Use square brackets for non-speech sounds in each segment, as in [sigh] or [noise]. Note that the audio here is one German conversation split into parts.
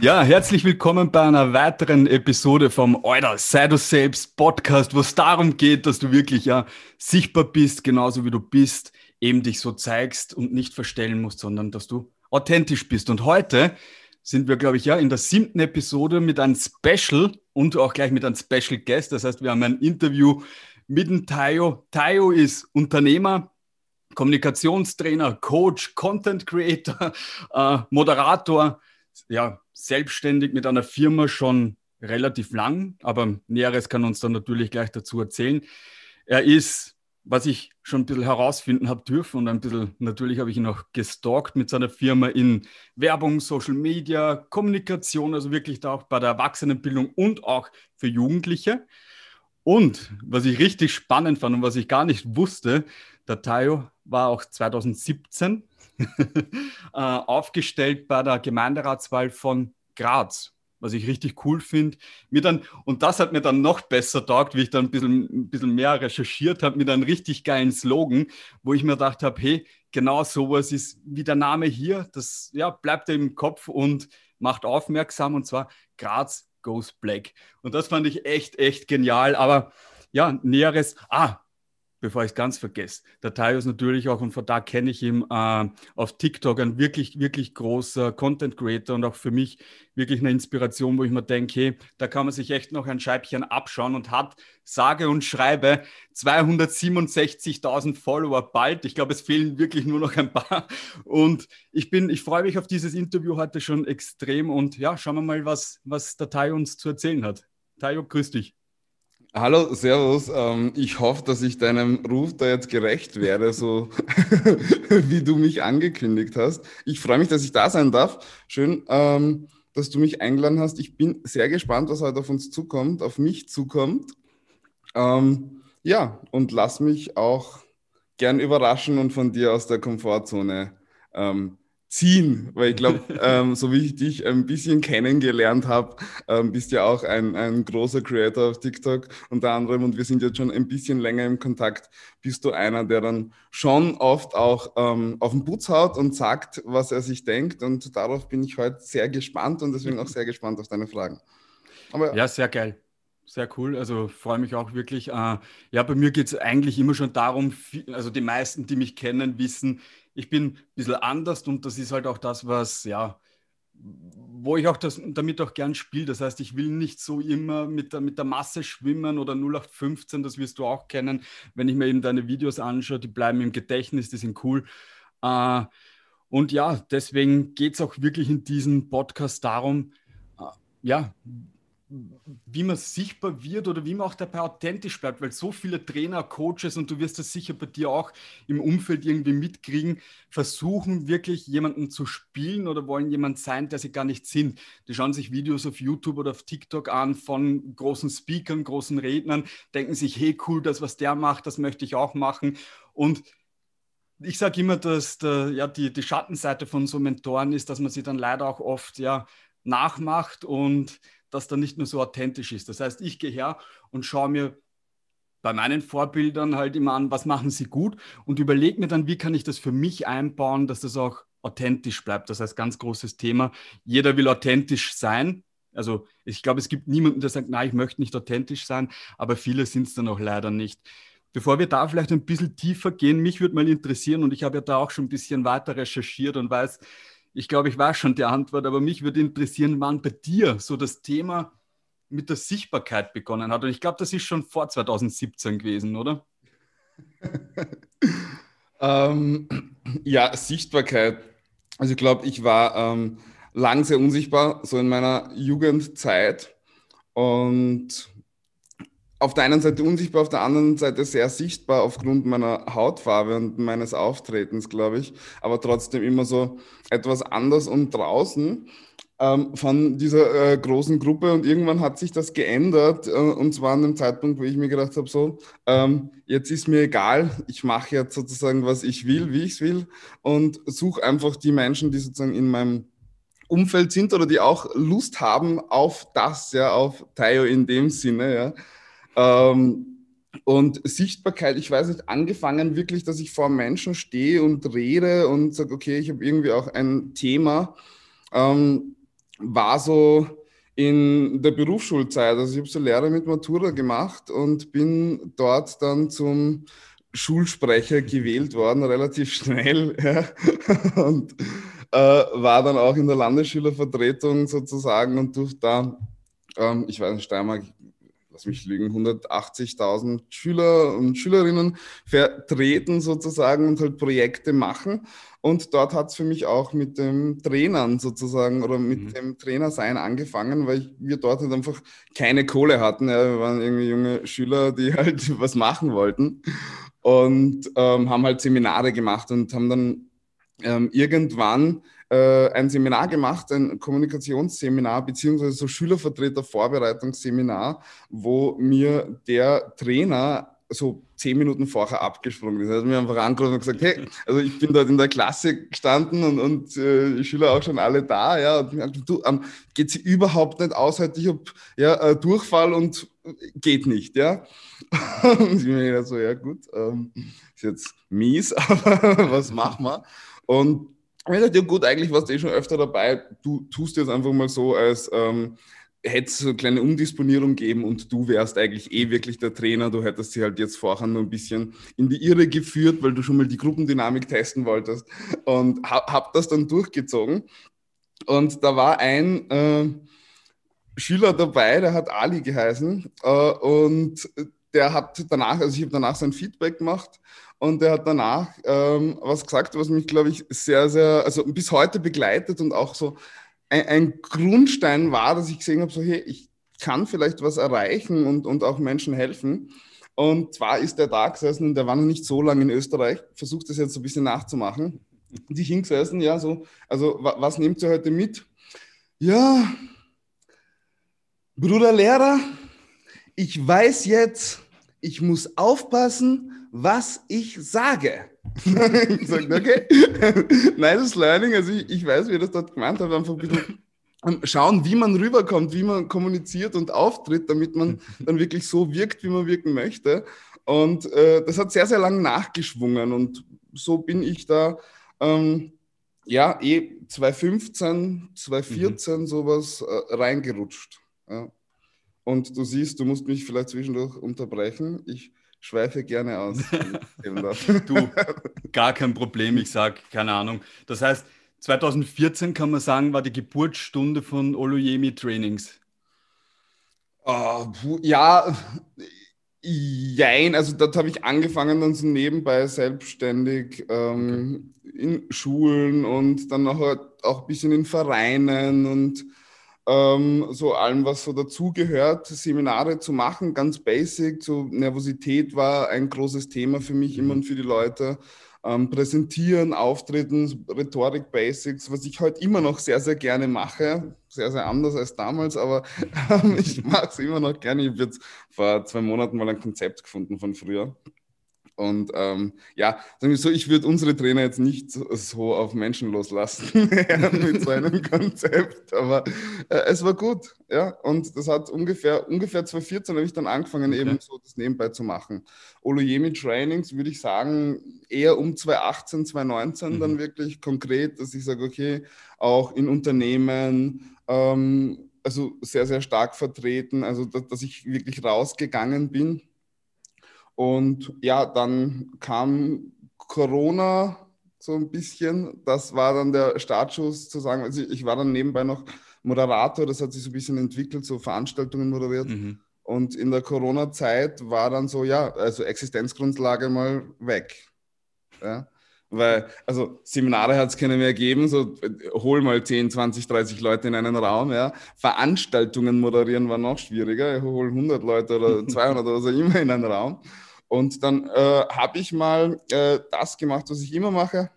Ja, herzlich willkommen bei einer weiteren Episode vom Euer Sei du selbst Podcast, wo es darum geht, dass du wirklich ja sichtbar bist, genauso wie du bist, eben dich so zeigst und nicht verstellen musst, sondern dass du authentisch bist. Und heute sind wir, glaube ich, ja in der siebten Episode mit einem Special und auch gleich mit einem Special Guest. Das heißt, wir haben ein Interview mit dem Tayo. Tayo ist Unternehmer, Kommunikationstrainer, Coach, Content Creator, [laughs] äh, Moderator, ja, selbstständig mit einer Firma schon relativ lang, aber Näheres kann uns dann natürlich gleich dazu erzählen. Er ist, was ich schon ein bisschen herausfinden habe dürfen und ein bisschen, natürlich habe ich ihn auch gestalkt mit seiner Firma in Werbung, Social Media, Kommunikation, also wirklich da auch bei der Erwachsenenbildung und auch für Jugendliche. Und was ich richtig spannend fand und was ich gar nicht wusste, der Tayo war auch 2017 äh, [laughs] aufgestellt bei der Gemeinderatswahl von Graz, was ich richtig cool finde. und das hat mir dann noch besser taugt, wie ich dann ein bisschen, ein bisschen mehr recherchiert habe, mit einem richtig geilen Slogan, wo ich mir gedacht habe, hey, genau sowas ist wie der Name hier, das ja, bleibt im Kopf und macht aufmerksam und zwar Graz goes black. Und das fand ich echt, echt genial. Aber ja, Näheres, ah, bevor ich es ganz vergesse. Der Tayo ist natürlich auch, und von da kenne ich ihn äh, auf TikTok, ein wirklich, wirklich großer Content Creator und auch für mich wirklich eine Inspiration, wo ich mir denke, hey, da kann man sich echt noch ein Scheibchen abschauen und hat sage und schreibe 267.000 Follower bald. Ich glaube, es fehlen wirklich nur noch ein paar. Und ich bin, ich freue mich auf dieses Interview heute schon extrem und ja, schauen wir mal, was, was der Tayo uns zu erzählen hat. Tayo, grüß dich. Hallo, Servus. Ähm, ich hoffe, dass ich deinem Ruf da jetzt gerecht werde, so [laughs] wie du mich angekündigt hast. Ich freue mich, dass ich da sein darf. Schön, ähm, dass du mich eingeladen hast. Ich bin sehr gespannt, was heute auf uns zukommt, auf mich zukommt. Ähm, ja, und lass mich auch gern überraschen und von dir aus der Komfortzone ziehen, weil ich glaube, [laughs] ähm, so wie ich dich ein bisschen kennengelernt habe, ähm, bist ja auch ein, ein großer Creator auf TikTok unter anderem und wir sind jetzt schon ein bisschen länger im Kontakt, bist du einer, der dann schon oft auch ähm, auf den Putz haut und sagt, was er sich denkt und darauf bin ich heute sehr gespannt und deswegen auch sehr gespannt auf deine Fragen. Aber, ja, sehr geil. Sehr cool, also freue mich auch wirklich. Äh, ja, bei mir geht es eigentlich immer schon darum, also die meisten, die mich kennen, wissen, ich bin ein bisschen anders und das ist halt auch das, was, ja, wo ich auch das, damit auch gern spiele. Das heißt, ich will nicht so immer mit der, mit der Masse schwimmen oder 0815, das wirst du auch kennen, wenn ich mir eben deine Videos anschaue, die bleiben im Gedächtnis, die sind cool. Äh, und ja, deswegen geht es auch wirklich in diesem Podcast darum, äh, ja, wie man sichtbar wird oder wie man auch dabei authentisch bleibt, weil so viele Trainer, Coaches und du wirst das sicher bei dir auch im Umfeld irgendwie mitkriegen, versuchen wirklich jemanden zu spielen oder wollen jemand sein, der sie gar nicht sind. Die schauen sich Videos auf YouTube oder auf TikTok an von großen Speakern, großen Rednern, denken sich, hey cool, das was der macht, das möchte ich auch machen und ich sage immer, dass der, ja, die, die Schattenseite von so Mentoren ist, dass man sie dann leider auch oft ja, nachmacht und das dann nicht mehr so authentisch ist. Das heißt, ich gehe her und schaue mir bei meinen Vorbildern halt immer an, was machen sie gut und überlege mir dann, wie kann ich das für mich einbauen, dass das auch authentisch bleibt. Das heißt, ganz großes Thema. Jeder will authentisch sein. Also ich glaube, es gibt niemanden, der sagt, nein, ich möchte nicht authentisch sein, aber viele sind es dann auch leider nicht. Bevor wir da vielleicht ein bisschen tiefer gehen, mich würde mal interessieren, und ich habe ja da auch schon ein bisschen weiter recherchiert und weiß, ich glaube, ich weiß schon die Antwort, aber mich würde interessieren, wann bei dir so das Thema mit der Sichtbarkeit begonnen hat. Und ich glaube, das ist schon vor 2017 gewesen, oder? [laughs] ähm, ja, Sichtbarkeit. Also ich glaube, ich war ähm, lang sehr unsichtbar, so in meiner Jugendzeit. Und auf der einen Seite unsichtbar, auf der anderen Seite sehr sichtbar aufgrund meiner Hautfarbe und meines Auftretens, glaube ich, aber trotzdem immer so etwas anders und draußen ähm, von dieser äh, großen Gruppe. Und irgendwann hat sich das geändert äh, und zwar an dem Zeitpunkt, wo ich mir gedacht habe, so, ähm, jetzt ist mir egal, ich mache jetzt sozusagen, was ich will, wie ich es will und suche einfach die Menschen, die sozusagen in meinem Umfeld sind oder die auch Lust haben auf das, ja, auf Tayo in dem Sinne, ja ähm, und Sichtbarkeit, ich weiß nicht, angefangen wirklich, dass ich vor Menschen stehe und rede und sage, okay, ich habe irgendwie auch ein Thema. Ähm, war so in der Berufsschulzeit. Also ich habe so Lehre mit Matura gemacht und bin dort dann zum Schulsprecher gewählt worden, relativ schnell. [laughs] Ja. Und äh, war dann auch in der Landesschülervertretung sozusagen und durfte da, ähm, ich weiß nicht, Steiermark, lass mich lügen, 180.000 Schüler und Schülerinnen vertreten sozusagen und halt Projekte machen. Und dort hat es für mich auch mit dem Trainern sozusagen oder mit mhm. dem Trainersein angefangen, weil wir dort halt einfach keine Kohle hatten. Ja, wir waren irgendwie junge Schüler, die [laughs] halt was machen wollten und ähm, haben halt Seminare gemacht und haben dann ähm, irgendwann äh, ein Seminar gemacht, ein Kommunikationsseminar, beziehungsweise so Schülervertreter-Vorbereitungsseminar, wo mir der Trainer so zehn Minuten vorher abgesprungen ist. Er hat mir einfach angerufen und gesagt, hey, also ich bin dort in der Klasse gestanden und, und äh, Schüler auch schon alle da, ja, und gesagt, du, ähm, geht sie überhaupt nicht aus, heute ich habe ja, äh, Durchfall und geht nicht, ja. [laughs] und ich mir so, ja gut, ähm, ist jetzt mies, [laughs] aber was machen wir? Und ich dachte, ja gut, eigentlich warst du eh schon öfter dabei, du tust jetzt einfach mal so, als ähm, hätte es so eine kleine Umdisponierung geben und du wärst eigentlich eh wirklich der Trainer. Du hättest sie halt jetzt vorher nur ein bisschen in die Irre geführt, weil du schon mal die Gruppendynamik testen wolltest und hab, hab das dann durchgezogen. Und da war ein äh, Schüler dabei, der hat Ali geheißen äh, und der hat danach, also ich habe danach sein Feedback gemacht und der hat danach ähm, was gesagt, was mich, glaube ich, sehr, sehr, also bis heute begleitet und auch so ein, ein Grundstein war, dass ich gesehen habe, so hey, ich kann vielleicht was erreichen und, und auch Menschen helfen. Und zwar ist der da gesessen und der war noch nicht so lange in Österreich, versucht das jetzt so ein bisschen nachzumachen. Die hingesessen, ja, so, also was nehmt ihr heute mit? Ja, Bruder Lehrer, ich weiß jetzt, ich muss aufpassen, was ich sage. [laughs] ich sage, okay, nice learning. Also ich, ich weiß, wie ich das dort gemeint habe, einfach ein bisschen schauen, wie man rüberkommt, wie man kommuniziert und auftritt, damit man dann wirklich so wirkt, wie man wirken möchte. Und äh, das hat sehr, sehr lang nachgeschwungen und so bin ich da, ähm, ja, eh 2015, 2014 mhm. sowas äh, reingerutscht. Ja. Und du siehst, du musst mich vielleicht zwischendurch unterbrechen. Ich schweife gerne aus. [laughs] du, [laughs] gar kein Problem. Ich sage, keine Ahnung. Das heißt, 2014 kann man sagen, war die Geburtsstunde von Oluyemi Trainings. Uh, ja, jein. Also dort habe ich angefangen dann so nebenbei selbstständig ähm, okay. in Schulen und dann auch, auch ein bisschen in Vereinen und ähm, so allem, was so dazugehört, Seminare zu machen, ganz basic. So Nervosität war ein großes Thema für mich mhm. immer und für die Leute. Ähm, präsentieren, Auftreten, Rhetorik Basics, was ich heute immer noch sehr, sehr gerne mache. Sehr, sehr anders als damals, aber ähm, [laughs] ich [laughs] mache es immer noch gerne. Ich habe jetzt vor zwei Monaten mal ein Konzept gefunden von früher. Und ähm, ja, sagen wir so, ich würde unsere Trainer jetzt nicht so, auf Menschen loslassen [laughs] mit so einem [laughs] Konzept, aber äh, es war gut, ja. Und das hat ungefähr, ungefähr 2014 habe ich dann angefangen, okay. eben so das nebenbei zu machen. Olojemi Trainings würde ich sagen, eher um 2018, 2019 mhm. dann wirklich konkret, dass ich sage, okay, auch in Unternehmen, ähm, also sehr, sehr stark vertreten, also dass, dass ich wirklich rausgegangen bin und ja, dann kam Corona so ein bisschen. Das war dann der Startschuss zu sagen, also ich war dann nebenbei noch Moderator, das hat sich so ein bisschen entwickelt, so Veranstaltungen moderiert. Mhm. Und in der Corona-Zeit war dann so, ja, also Existenzgrundlage mal weg. Ja. Weil, also Seminare hat es keine mehr gegeben, so hol mal 10, 20, 30 Leute in einen Raum, ja. Veranstaltungen moderieren war noch schwieriger, hol 100 Leute oder [laughs] 200 oder so immer in einen Raum. Und dann äh, habe ich mal äh, das gemacht, was ich immer mache.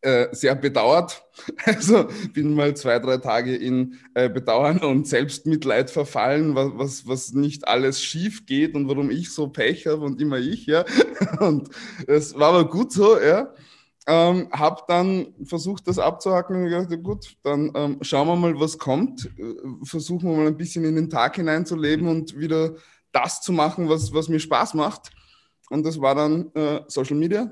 Äh, sehr bedauert. [laughs] Also bin mal zwei, drei Tage in äh, Bedauern und Selbstmitleid verfallen, was, was, was nicht alles schief geht und warum ich so Pech habe und immer ich, ja. [laughs] Und es war aber gut so, ja. Ähm, habe dann versucht, das abzuhacken und gedacht, gut, dann ähm, schauen wir mal, was kommt. Äh, versuchen wir mal ein bisschen in den Tag hineinzuleben und wieder das zu machen, was, was mir Spaß macht. Und das war dann äh, Social Media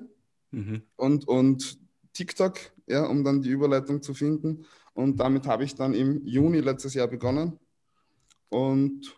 mhm. und, und TikTok, ja, um dann die Überleitung zu finden. Und damit habe ich dann im Juni letztes Jahr begonnen. Und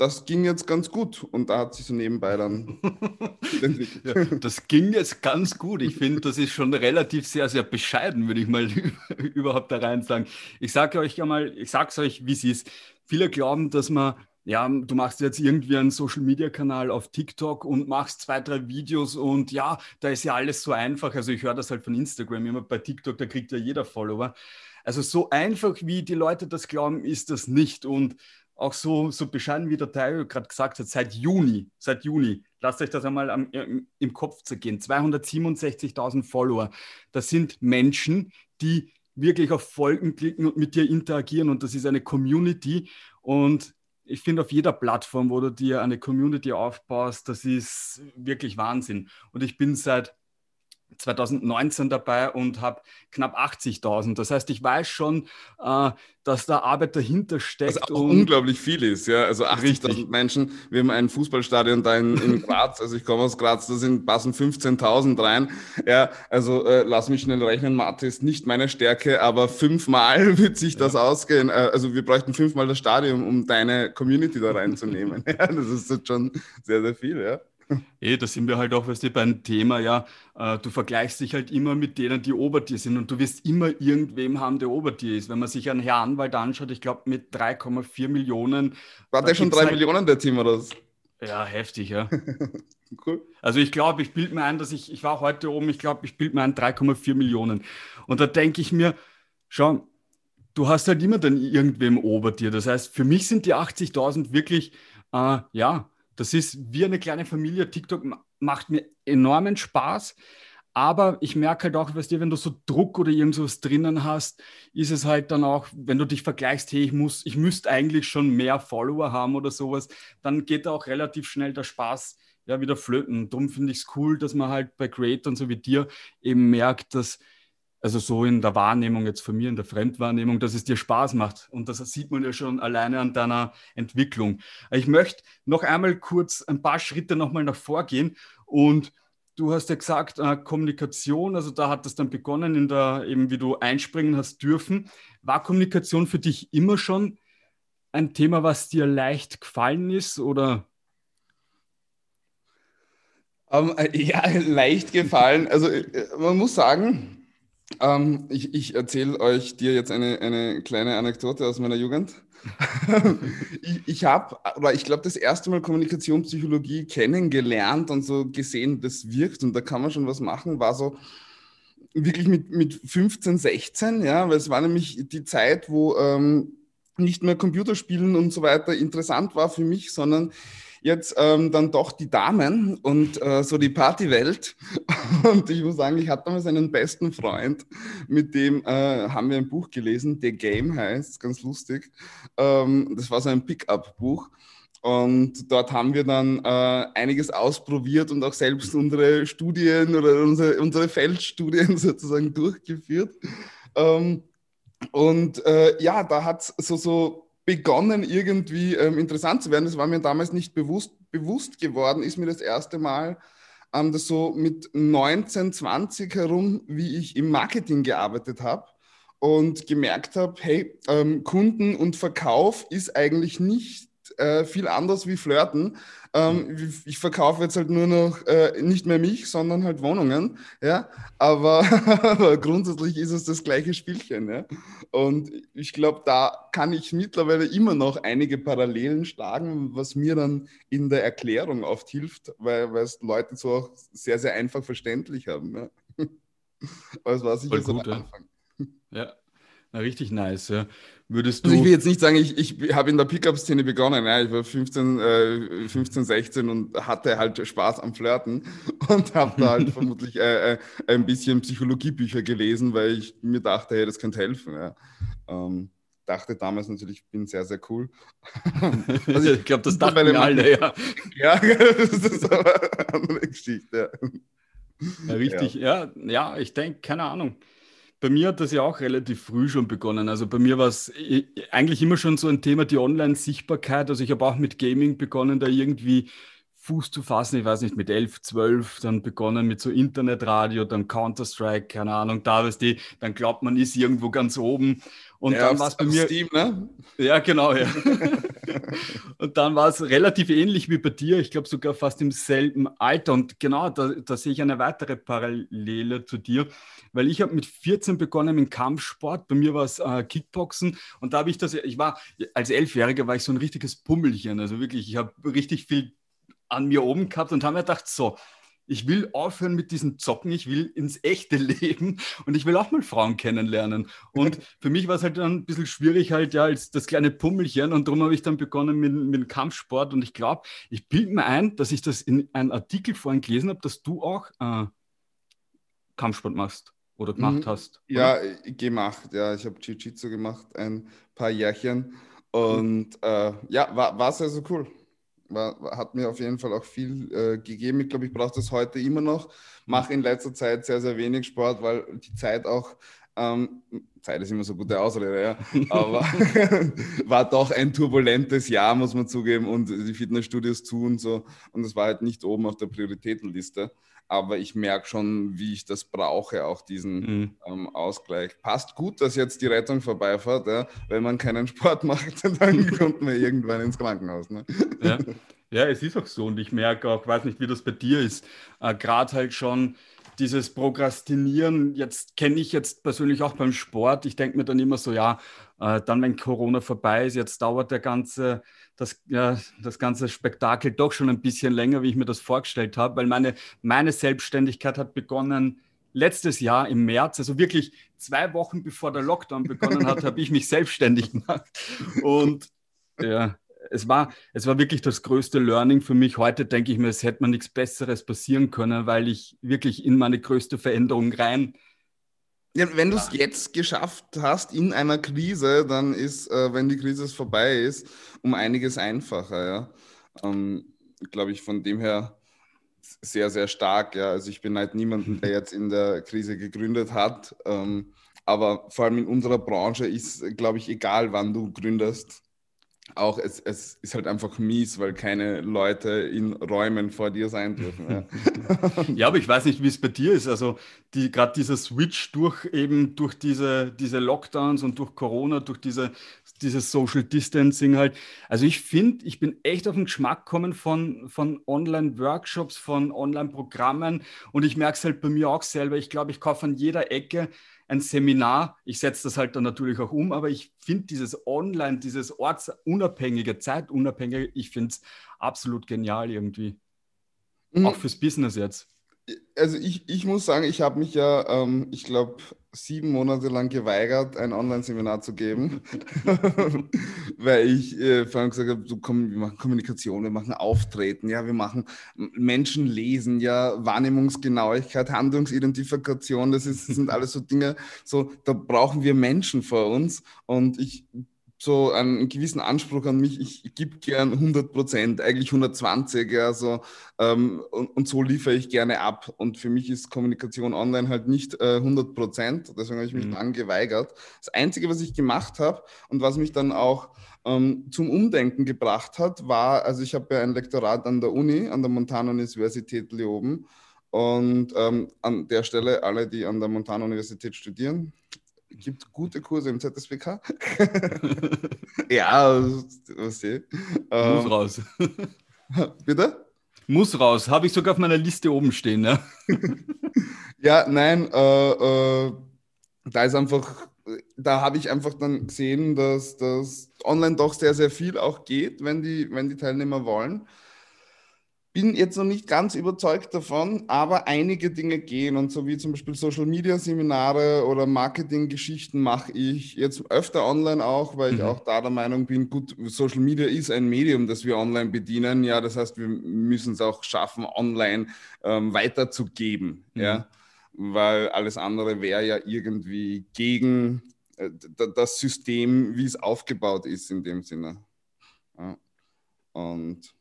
das ging jetzt ganz gut und da hat sich so nebenbei dann [laughs] entwickelt. Ja, das ging jetzt ganz gut. Ich finde, das ist schon relativ sehr, sehr bescheiden, würde ich mal [laughs] überhaupt da rein sagen. Ich sage euch ja mal, ich sage es euch, wie es ist. Viele glauben, dass man ja, du machst jetzt irgendwie einen Social Media Kanal auf TikTok und machst zwei, drei Videos und ja, da ist ja alles so einfach. Also ich höre das halt von Instagram immer bei TikTok, da kriegt ja jeder Follower. Also so einfach, wie die Leute das glauben, ist das nicht. Und auch so, so bescheiden wie der Teil gerade gesagt hat, seit Juni, seit Juni, lasst euch das einmal am, im, im Kopf zergehen, 267.000 Follower. Das sind Menschen, die wirklich auf Folgen klicken und mit dir interagieren und das ist eine Community und ich finde, auf jeder Plattform, wo du dir eine Community aufbaust, das ist wirklich Wahnsinn. Und ich bin seit 2019 dabei und habe knapp 80.000. Das heißt, ich weiß schon, äh, dass da Arbeit dahinter steckt. Was auch unglaublich viel ist, ja. Also 80.000 Menschen. Wir haben ein Fußballstadion da in, in [laughs] Graz. also ich komme aus Graz, da sind passen 15.000 rein. Ja, also äh, lass mich schnell rechnen. Mathe ist nicht meine Stärke, aber fünfmal [laughs] wird sich das ja. ausgehen. Äh, also wir bräuchten fünfmal das Stadion, um deine Community da reinzunehmen. [laughs] ja, das ist schon sehr, sehr viel, ja. [laughs] Eh, da sind wir halt auch, weißt du, beim Thema, ja, äh, du vergleichst dich halt immer mit denen, die ober dir sind und du wirst immer irgendwem haben, der ober dir ist. Wenn man sich einen Herrn Anwalt anschaut, ich glaube mit 3,4 Millionen. War der schon 3 halt... Millionen, der Team, oder was? Ja, heftig, ja. [laughs] cool. Also ich glaube, ich bilde mir ein, dass ich, ich war heute oben, ich glaube, ich bilde mir ein 3,4 Millionen. Und da denke ich mir, schau, du hast halt immer dann irgendwem ober dir. Das heißt, für mich sind die 80.000 wirklich, äh, ja, das ist wie eine kleine Familie. TikTok macht mir enormen Spaß. Aber ich merke halt auch, weißt du, wenn du so Druck oder irgendwas drinnen hast, ist es halt dann auch, wenn du dich vergleichst, hey, ich muss, ich müsste eigentlich schon mehr Follower haben oder sowas, dann geht auch relativ schnell der Spaß ja wieder flöten. Darum finde ich es cool, dass man halt bei Creators so wie dir eben merkt, dass also so in der Wahrnehmung jetzt von mir, in der Fremdwahrnehmung, dass es dir Spaß macht. Und das sieht man ja schon alleine an deiner Entwicklung. Ich möchte noch einmal kurz ein paar Schritte nochmal nach vorgehen. Und du hast ja gesagt, äh, Kommunikation, also da hat das dann begonnen, in der, eben wie du einspringen hast dürfen. War Kommunikation für dich immer schon ein Thema, was dir leicht gefallen ist oder? Um, ähm, äh, ja, [laughs] leicht gefallen. Also äh, man muss sagen, ähm, ich ich erzähle euch dir jetzt eine, eine kleine Anekdote aus meiner Jugend. [laughs] ich ich habe, oder ich glaube, das erste Mal Kommunikationspsychologie kennengelernt und so gesehen, das wirkt und da kann man schon was machen, war so wirklich mit, mit 15, 16, ja, weil es war nämlich die Zeit, wo ähm, nicht mehr Computerspielen und so weiter interessant war für mich, sondern jetzt ähm, dann doch die Damen und äh, so die Partywelt. [laughs] Und ich muss sagen, ich hatte damals einen besten Freund, mit dem äh, haben wir ein Buch gelesen, The Game heißt, ganz lustig. Ähm, das war so ein Pickup-Buch. Und dort haben wir dann äh, einiges ausprobiert und auch selbst unsere Studien oder unsere, unsere Feldstudien [laughs] sozusagen durchgeführt. Ähm, und äh, ja, da hat es so, so begonnen, irgendwie ähm, interessant zu werden. Das war mir damals nicht bewusst, bewusst geworden, ist mir das erste Mal ähm, das so mit 19, 20 herum, wie ich im Marketing gearbeitet habe und gemerkt habe, hey, ähm, Kunden und Verkauf ist eigentlich nicht äh, viel anders wie Flirten. Ähm, ich verkaufe jetzt halt nur noch äh, nicht mehr mich, sondern halt Wohnungen. Ja, aber, [laughs] aber grundsätzlich ist es das gleiche Spielchen. Ja? Und ich glaube, da kann ich mittlerweile immer noch einige Parallelen schlagen, was mir dann in der Erklärung oft hilft, weil, es Leute so auch sehr, sehr einfach verständlich haben. Ja? Aber es war sicher so der Anfang. Ja, na, richtig nice. Ja. Würdest du. Also ich will jetzt nicht sagen, ich, ich habe in der Pickup-Szene begonnen. Ja. Ich war 15, äh, 15, 16 und hatte halt Spaß am Flirten [laughs] und habe da halt [laughs] vermutlich äh, äh, ein bisschen Psychologiebücher gelesen, weil ich mir dachte, hey, das könnte helfen. Ja. Ähm, dachte damals natürlich, ich bin sehr, sehr cool. [laughs] Also ich, ich glaube, das dachten wir alle, ja. Ja, das ist aber eine andere Geschichte. Ja. Ja, richtig, ja, ja, ja ich denke, keine Ahnung bei mir hat das ja auch relativ früh schon begonnen. Also bei mir war es eigentlich immer schon so ein Thema, die Online-Sichtbarkeit. Also ich habe auch mit Gaming begonnen, da irgendwie Fuß zu fassen. Ich weiß nicht, mit elf, zwölf, dann begonnen mit so Internetradio, dann Counter-Strike, keine Ahnung, da weißt du, dann glaubt man ist irgendwo ganz oben. Und ja, dann war es bei mir. Steam, ne? Ja, genau, ja. [laughs] und dann war es relativ ähnlich wie bei dir. Ich glaube sogar fast im selben Alter. Und genau, da, da sehe ich eine weitere Parallele zu dir, weil ich habe mit 14 begonnen mit Kampfsport. Bei mir war es äh, Kickboxen. Und da habe ich das, ich war, als Elfjähriger war ich so ein richtiges Pummelchen. Also wirklich, ich habe richtig viel an mir oben gehabt und habe mir gedacht, so, ich will aufhören mit diesem Zocken, ich will ins echte [laughs] Leben und ich will auch mal Frauen kennenlernen. Und für mich war es halt dann ein bisschen schwierig, halt ja, als das kleine Pummelchen und darum habe ich dann begonnen mit, mit Kampfsport und ich glaube, ich bilde mir ein, dass ich das in einem Artikel vorhin gelesen habe, dass du auch äh, Kampfsport machst oder gemacht mhm. hast. Oder? Ja, gemacht, ja, ich habe Jiu-Jitsu gemacht, ein paar Jährchen und äh, ja, war, war sehr, sehr cool war, hat mir auf jeden Fall auch viel äh, gegeben. Ich glaube, ich brauche das heute immer noch. Mache in letzter Zeit sehr, sehr wenig Sport, weil die Zeit auch, ähm, Zeit ist immer so gute Ausrede, ja, [laughs] aber [laughs] war doch ein turbulentes Jahr, muss man zugeben, und die Fitnessstudios zu und so. Und das war halt nicht oben auf der Prioritätenliste aber ich merke schon, wie ich das brauche, auch diesen mhm. ähm, Ausgleich. Passt gut, dass jetzt die Rettung vorbeifährt. Ja? Wenn man keinen Sport [laughs] macht, dann [laughs] kommt man irgendwann ins Krankenhaus. Ne? Ja. [laughs] ja, es ist auch so. Und ich merke auch, weiß nicht, wie das bei dir ist, äh, gerade halt schon dieses Prokrastinieren, jetzt kenne ich jetzt persönlich auch beim Sport. Ich denke mir dann immer so, ja, äh, dann, wenn Corona vorbei ist, jetzt dauert der ganze, das, ja, das ganze Spektakel doch schon ein bisschen länger, wie ich mir das vorgestellt habe, weil meine, meine Selbstständigkeit hat begonnen letztes Jahr im März, also wirklich zwei Wochen bevor der Lockdown begonnen hat, habe ich mich selbstständig [laughs] gemacht. Und ja, es war, es war wirklich das größte Learning für mich. Heute denke ich mir, es hätte mir nichts Besseres passieren können, weil ich wirklich in meine größte Veränderung rein. Ja, wenn du es jetzt geschafft hast in einer Krise, dann ist, äh, wenn die Krise vorbei ist, um einiges einfacher. Ja? Ähm, Glaube ich, von dem her sehr, sehr stark. Ja? Also ich beneide niemanden, der jetzt in der Krise gegründet hat. Ähm, aber vor allem in unserer Branche ist, glaube ich, egal, wann du gründest, auch es, es ist halt einfach mies, weil keine Leute in Räumen vor dir sein dürfen. Ja, [laughs] ja aber ich weiß nicht, wie es bei dir ist. Also die, gerade dieser Switch durch eben durch diese, diese Lockdowns und durch Corona, durch diese, dieses Social Distancing halt. Also ich finde, ich bin echt auf den Geschmack gekommen von, von Online-Workshops, von Online-Programmen und ich merke es halt bei mir auch selber. Ich glaube, ich kaufe an jeder Ecke ein Seminar. Ich setze das halt dann natürlich auch um, aber ich finde dieses Online, dieses ortsunabhängige, zeitunabhängige, ich finde es absolut genial irgendwie. Mhm. Auch fürs Business jetzt also ich, ich muss sagen, ich habe mich ja, ähm, ich glaube, sieben Monate lang geweigert, ein Online-Seminar zu geben, [laughs] weil ich äh, vorhin gesagt habe, so, wir machen Kommunikation, wir machen Auftreten, ja, wir machen Menschen lesen, ja, Wahrnehmungsgenauigkeit, Handlungsidentifikation, das, ist, das sind alles so Dinge, so, da brauchen wir Menschen vor uns. Und ich so einen gewissen Anspruch an mich, ich, gebe gern 100 Prozent, eigentlich 120, ja, so, ähm, und, und, so liefere ich gerne ab. Und für mich ist Kommunikation online halt nicht äh, 100 Prozent, deswegen habe ich mich mhm. dann geweigert. Das Einzige, was ich gemacht habe und was mich dann auch ähm, zum Umdenken gebracht hat, war, also ich habe ja ein Lektorat an der Uni, an der Montana Universität Leoben. Und ähm, an der Stelle, alle, die an der Montana Universität studieren, gibt gute Kurse im ZSBK. [laughs] ja, was ich. Ähm, Muss raus. [laughs] Bitte? Muss raus. Habe ich sogar auf meiner Liste oben stehen. Ne? [laughs] ja, nein, äh, äh, da ist einfach, da habe ich einfach dann gesehen, dass das online doch sehr, sehr viel auch geht, wenn die, wenn die Teilnehmer wollen bin jetzt noch nicht ganz überzeugt davon, aber einige Dinge gehen und so wie zum Beispiel Social Media Seminare oder Marketing-Geschichten mache ich jetzt öfter online auch, weil mhm. ich auch da der Meinung bin, gut, Social Media ist ein Medium, das wir online bedienen. Ja, das heißt, wir müssen es auch schaffen, online ähm, weiterzugeben. Mhm. Ja, weil alles andere wäre ja irgendwie gegen äh, das System, wie es aufgebaut ist in dem Sinne. Ja. Und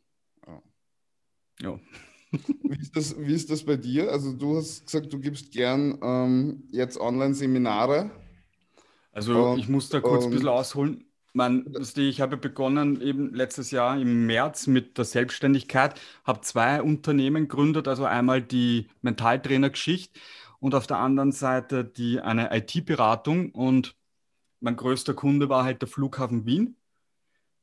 ja. Wie ist, das, wie ist das bei dir? Also du hast gesagt, du gibst gern ähm, jetzt Online-Seminare. Also und, ich muss da kurz ein bisschen ausholen. Man, ich habe begonnen eben letztes Jahr im März mit der Selbstständigkeit, habe zwei Unternehmen gegründet, also einmal die Mentaltrainer-Geschichte und auf der anderen Seite die eine IT-Beratung und mein größter Kunde war halt der Flughafen Wien,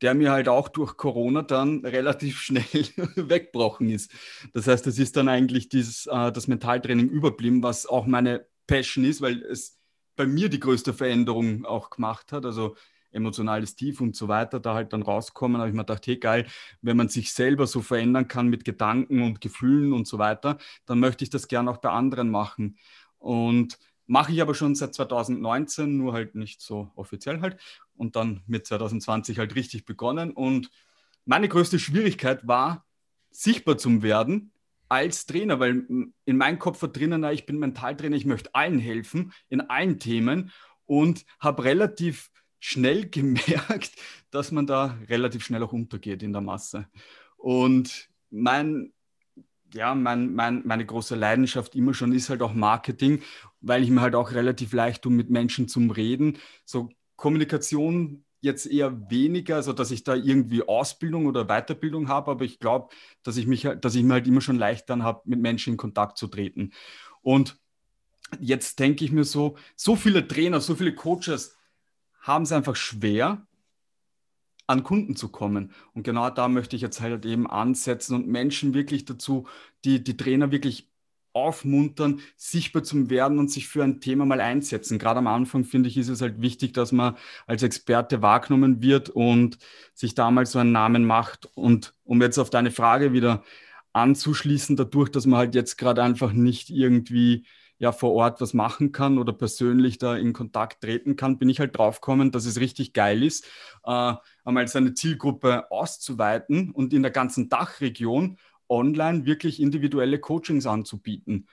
der mir halt auch durch Corona dann [laughs] relativ schnell [laughs] weggebrochen ist. Das heißt, es ist dann eigentlich dieses, äh, das Mentaltraining überblieben, was auch meine Passion ist, weil es bei mir die größte Veränderung auch gemacht hat. Also emotionales Tief und so weiter, da halt dann rauskommen, habe ich mir gedacht, hey geil, wenn man sich selber so verändern kann mit Gedanken und Gefühlen und so weiter, dann möchte ich das gerne auch bei anderen machen. Und mache ich aber schon seit 2019, nur halt nicht so offiziell halt. Und dann mit 2020 halt richtig begonnen. Und meine größte Schwierigkeit war, sichtbar zu werden als Trainer, weil in meinem Kopf war drinnen, ich bin Mentaltrainer, ich möchte allen helfen, in allen Themen und habe relativ schnell [laughs] gemerkt, dass man da relativ schnell auch untergeht in der Masse. Und mein, ja, mein, mein, meine große Leidenschaft immer schon ist halt auch Marketing, weil ich mir halt auch relativ leicht tue, mit Menschen zum Reden. So Kommunikation jetzt eher weniger, also dass ich da irgendwie Ausbildung oder Weiterbildung habe, aber ich glaube, dass ich mich, dass ich mir halt immer schon leicht dann habe, mit Menschen in Kontakt zu treten. Und jetzt denke ich mir so, so viele Trainer, so viele Coaches haben es einfach schwer, an Kunden zu kommen. Und genau da möchte ich jetzt halt eben ansetzen und Menschen wirklich dazu, die, die Trainer wirklich aufmuntern, sichtbar zu werden und sich für ein Thema mal einsetzen. Gerade am Anfang, finde ich, ist es halt wichtig, dass man als Experte wahrgenommen wird und sich da mal so einen Namen macht. Und um jetzt auf deine Frage wieder anzuschließen, dadurch, dass man halt jetzt gerade einfach nicht irgendwie ja vor Ort was machen kann oder persönlich da in Kontakt treten kann, bin ich halt draufgekommen, dass es richtig geil ist, äh, einmal seine Zielgruppe auszuweiten und in der ganzen Dachregion online wirklich individuelle Coachings anzubieten.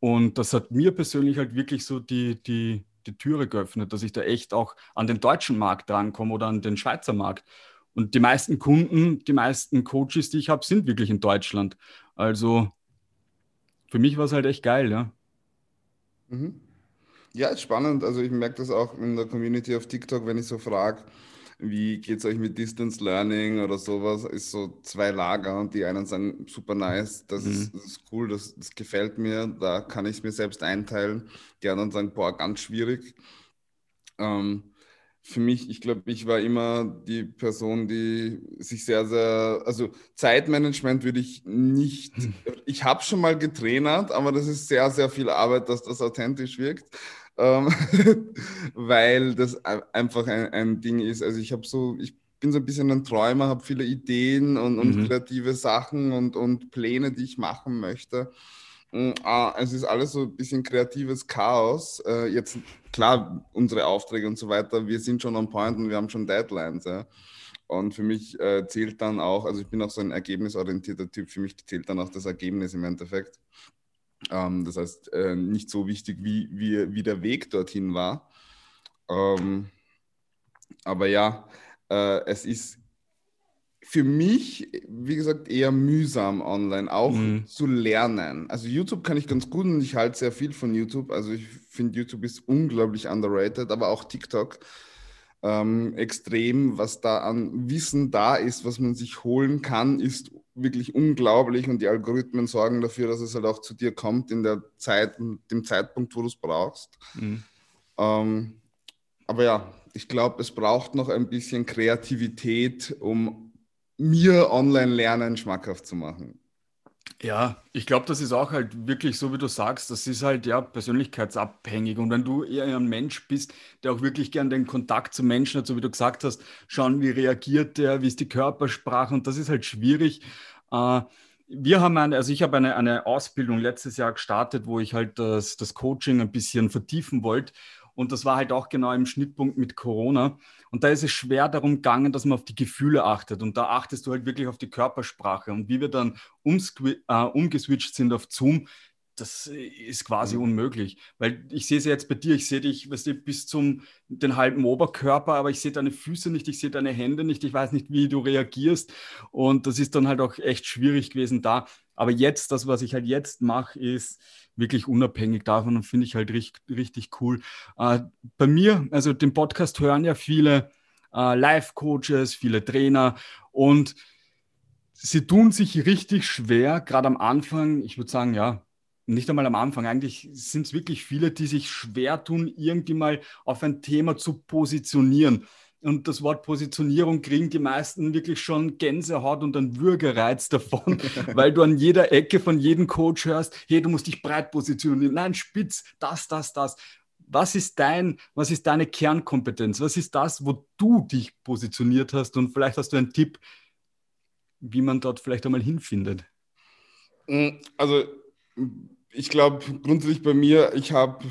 Und das hat mir persönlich halt wirklich so die, die, die Türe geöffnet, dass ich da echt auch an den deutschen Markt drankomme oder an den Schweizer Markt. Und die meisten Kunden, die meisten Coaches, die ich habe, sind wirklich in Deutschland. Also für mich war es halt echt geil, ja. Mhm. Ja, ist spannend. Also ich merke das auch in der Community auf TikTok, wenn ich so frage, wie geht es euch mit Distance Learning oder sowas, ist so zwei Lager und die einen sagen, super nice, das, mhm. ist, das ist, cool, das, das gefällt mir, da kann ich es mir selbst einteilen. Die anderen sagen, boah, ganz schwierig. Ähm, für mich, ich glaube, ich war immer die Person, die sich sehr, sehr, also Zeitmanagement würde ich nicht, [laughs] ich habe schon mal getrainert, aber das ist sehr, sehr viel Arbeit, dass das authentisch wirkt, ähm, [laughs] weil das einfach ein, ein Ding ist. Also ich habe so, ich bin so ein bisschen ein Träumer, habe viele Ideen und, und mhm. kreative Sachen und, und Pläne, die ich machen möchte. Mm, ah, es ist alles so ein bisschen kreatives Chaos. Äh, jetzt, klar, unsere Aufträge und so weiter, wir sind schon on point und wir haben schon Deadlines. Ja. Und für mich äh, zählt dann auch, also ich bin auch so ein ergebnisorientierter Typ, für mich zählt dann auch das Ergebnis im Endeffekt. Ähm, das heißt, äh, nicht so wichtig, wie, wie, wie der Weg dorthin war. Ähm, aber ja, äh, es ist für mich, wie gesagt, eher mühsam online auch mhm. zu lernen. Also YouTube kann ich ganz gut und ich halte sehr viel von YouTube. Also ich finde YouTube ist unglaublich underrated, aber auch TikTok ähm, extrem, was da an Wissen da ist, was man sich holen kann, ist wirklich unglaublich und die Algorithmen sorgen dafür, dass es halt auch zu dir kommt in der Zeit, dem Zeitpunkt, wo du es brauchst. Mhm. Ähm, aber ja, ich glaube, es braucht noch ein bisschen Kreativität, um mir Online-Lernen schmackhaft zu machen. Ja, ich glaube, das ist auch halt wirklich so, wie du sagst, das ist halt ja persönlichkeitsabhängig. Und wenn du eher ein Mensch bist, der auch wirklich gern den Kontakt zu Menschen hat, so wie du gesagt hast, schauen, wie reagiert der, wie ist die Körpersprache und das ist halt schwierig. Äh, wir haben eine, also ich habe eine, eine Ausbildung letztes Jahr gestartet, wo ich halt das, das Coaching ein bisschen vertiefen wollte. Und das war halt auch genau im Schnittpunkt mit Corona. Und da ist es schwer darum gegangen, dass man auf die Gefühle achtet. Und da achtest du halt wirklich auf die Körpersprache. Und wie wir dann äh, umgeswitcht sind auf Zoom, das ist quasi mhm. unmöglich. Weil ich sehe es jetzt bei dir, ich sehe dich, weißt du, bis zum den halben Oberkörper, aber ich sehe deine Füße nicht, ich sehe deine Hände nicht, ich weiß nicht, wie du reagierst. Und das ist dann halt auch echt schwierig gewesen da. Aber jetzt, das, was ich halt jetzt mache, ist, wirklich unabhängig davon und finde ich halt richtig, richtig cool. Äh, bei mir, also den Podcast hören ja viele äh, Life-Coaches, viele Trainer und sie tun sich richtig schwer, gerade am Anfang. Ich würde sagen, ja, nicht einmal am Anfang. Eigentlich sind es wirklich viele, die sich schwer tun, irgendwie mal auf ein Thema zu positionieren. Und das Wort Positionierung kriegen die meisten wirklich schon Gänsehaut und einen Würgereiz davon, [laughs] weil du an jeder Ecke von jedem Coach hörst, hey, du musst dich breit positionieren. Nein, spitz, das, das, das. Was ist dein, was ist deine Kernkompetenz? Was ist das, wo du dich positioniert hast? Und vielleicht hast du einen Tipp, wie man dort vielleicht einmal hinfindet. Mm, also ich glaube grundsätzlich bei mir, ich habe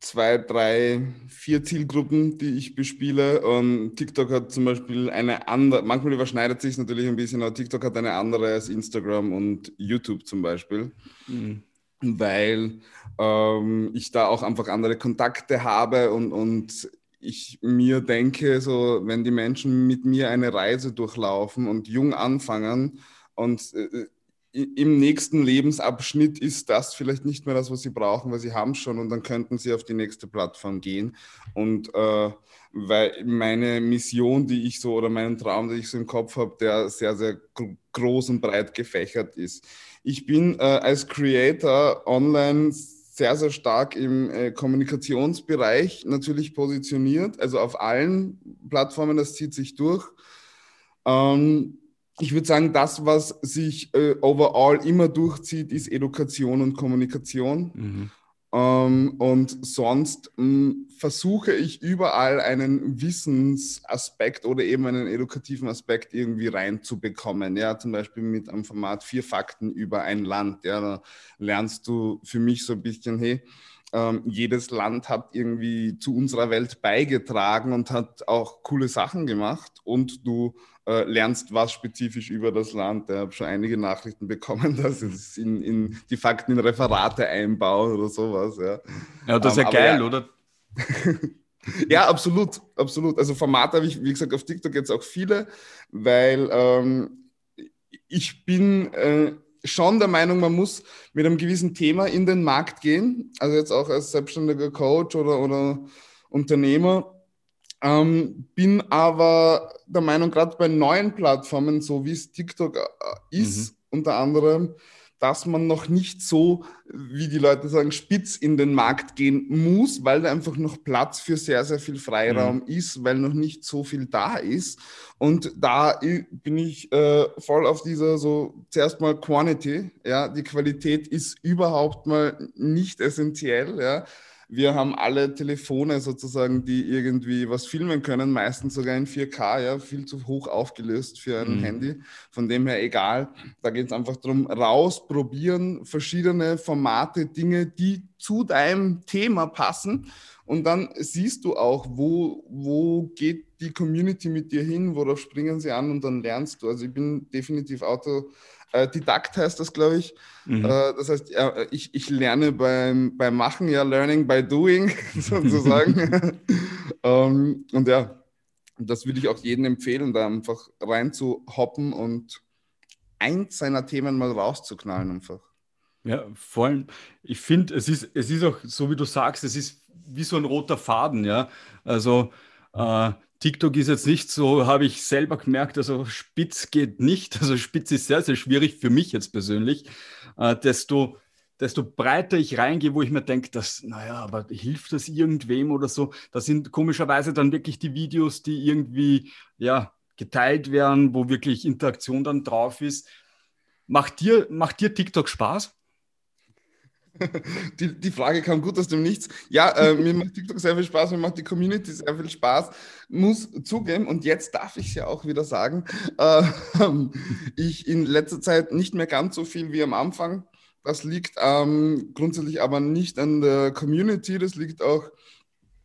zwei, drei, vier Zielgruppen, die ich bespiele. Und TikTok hat zum Beispiel eine andere, manchmal überschneidet sich natürlich ein bisschen, aber TikTok hat eine andere als Instagram und YouTube zum Beispiel. Mhm. Weil ähm, ich da auch einfach andere Kontakte habe und, und ich mir denke, so wenn die Menschen mit mir eine Reise durchlaufen und jung anfangen und äh, im nächsten Lebensabschnitt ist das vielleicht nicht mehr das, was sie brauchen, weil sie haben schon und dann könnten sie auf die nächste Plattform gehen. Und äh, weil meine Mission, die ich so oder meinen Traum, den ich so im Kopf habe, der sehr, sehr groß und breit gefächert ist. Ich bin äh, als Creator online sehr, sehr stark im äh, Kommunikationsbereich natürlich positioniert, also auf allen Plattformen, das zieht sich durch. Ähm, ich würde sagen, das, was sich äh, overall immer durchzieht, ist Education und Kommunikation. Mhm. Ähm, und sonst mh, hm, versuche ich überall einen Wissensaspekt oder eben einen edukativen Aspekt irgendwie reinzubekommen. Ja, zum Beispiel mit einem Format vier Fakten über ein Land. Ja, da lernst du für mich so ein bisschen, hey, ähm, jedes Land hat irgendwie zu unserer Welt beigetragen und hat auch coole Sachen gemacht und du äh, lernst was spezifisch über das Land. Ich habe schon einige Nachrichten [laughs] bekommen, dass es in, in die Fakten in Referate einbauen oder sowas. Ja, ja das ist ja ähm, geil, ja, oder? [laughs] ja, absolut, absolut. Also Formate habe ich, wie gesagt, auf TikTok jetzt auch viele, weil ähm, ich bin äh, schon der Meinung, man muss mit einem gewissen Thema in den Markt gehen. Also jetzt auch als selbstständiger Coach oder, oder Unternehmer ähm, bin aber der Meinung, gerade bei neuen Plattformen, so wie es TikTok äh, ist, mhm. unter anderem, dass man noch nicht so, wie die Leute sagen, spitz in den Markt gehen muss, weil da einfach noch Platz für sehr, sehr viel Freiraum mhm. ist, weil noch nicht so viel da ist. Und da bin ich äh, voll auf dieser so zuerst mal Quantity, ja, die Qualität ist überhaupt mal nicht essentiell, ja wir haben alle Telefone sozusagen, die irgendwie was filmen können, meistens sogar in 4K, ja, viel zu hoch aufgelöst für ein mhm. Handy. Von dem her egal. Da geht es einfach darum, rausprobieren, verschiedene Formate, Dinge, die zu deinem Thema passen. Und dann siehst du auch, wo, wo geht die Community mit dir hin, worauf springen sie an und dann lernst du. Also ich bin definitiv Auto äh, Didakt heißt das, glaube ich. Mhm. Äh, das heißt, ja, ich, ich lerne beim, beim Machen, ja, Learning by Doing [laughs] sozusagen. [laughs] ähm, und ja, das würde ich auch jedem empfehlen, da einfach rein zu hoppen und eins seiner Themen mal rauszuknallen einfach. Ja, vor allem, ich finde, es ist, es ist auch so, wie du sagst, es ist wie so ein roter Faden, ja. Also äh, TikTok ist jetzt nicht so, habe ich selber gemerkt, also spitz geht nicht. [laughs] Also spitz ist sehr, sehr schwierig für mich jetzt persönlich. Äh, desto, desto breiter ich reingehe, wo ich mir denke, dass, naja, aber hilft das irgendwem oder so? Das sind komischerweise dann wirklich die Videos, die irgendwie, ja, geteilt werden, wo wirklich Interaktion dann drauf ist. Macht dir, macht dir TikTok Spaß? Die, die Frage kam gut aus dem Nichts. Ja, äh, mir macht TikTok sehr viel Spaß, mir macht die Community sehr viel Spaß. Muss zugeben, und jetzt darf ich es ja auch wieder sagen, äh, ich in letzter Zeit nicht mehr ganz so viel wie am Anfang. Das liegt ähm, grundsätzlich aber nicht an der Community, das liegt auch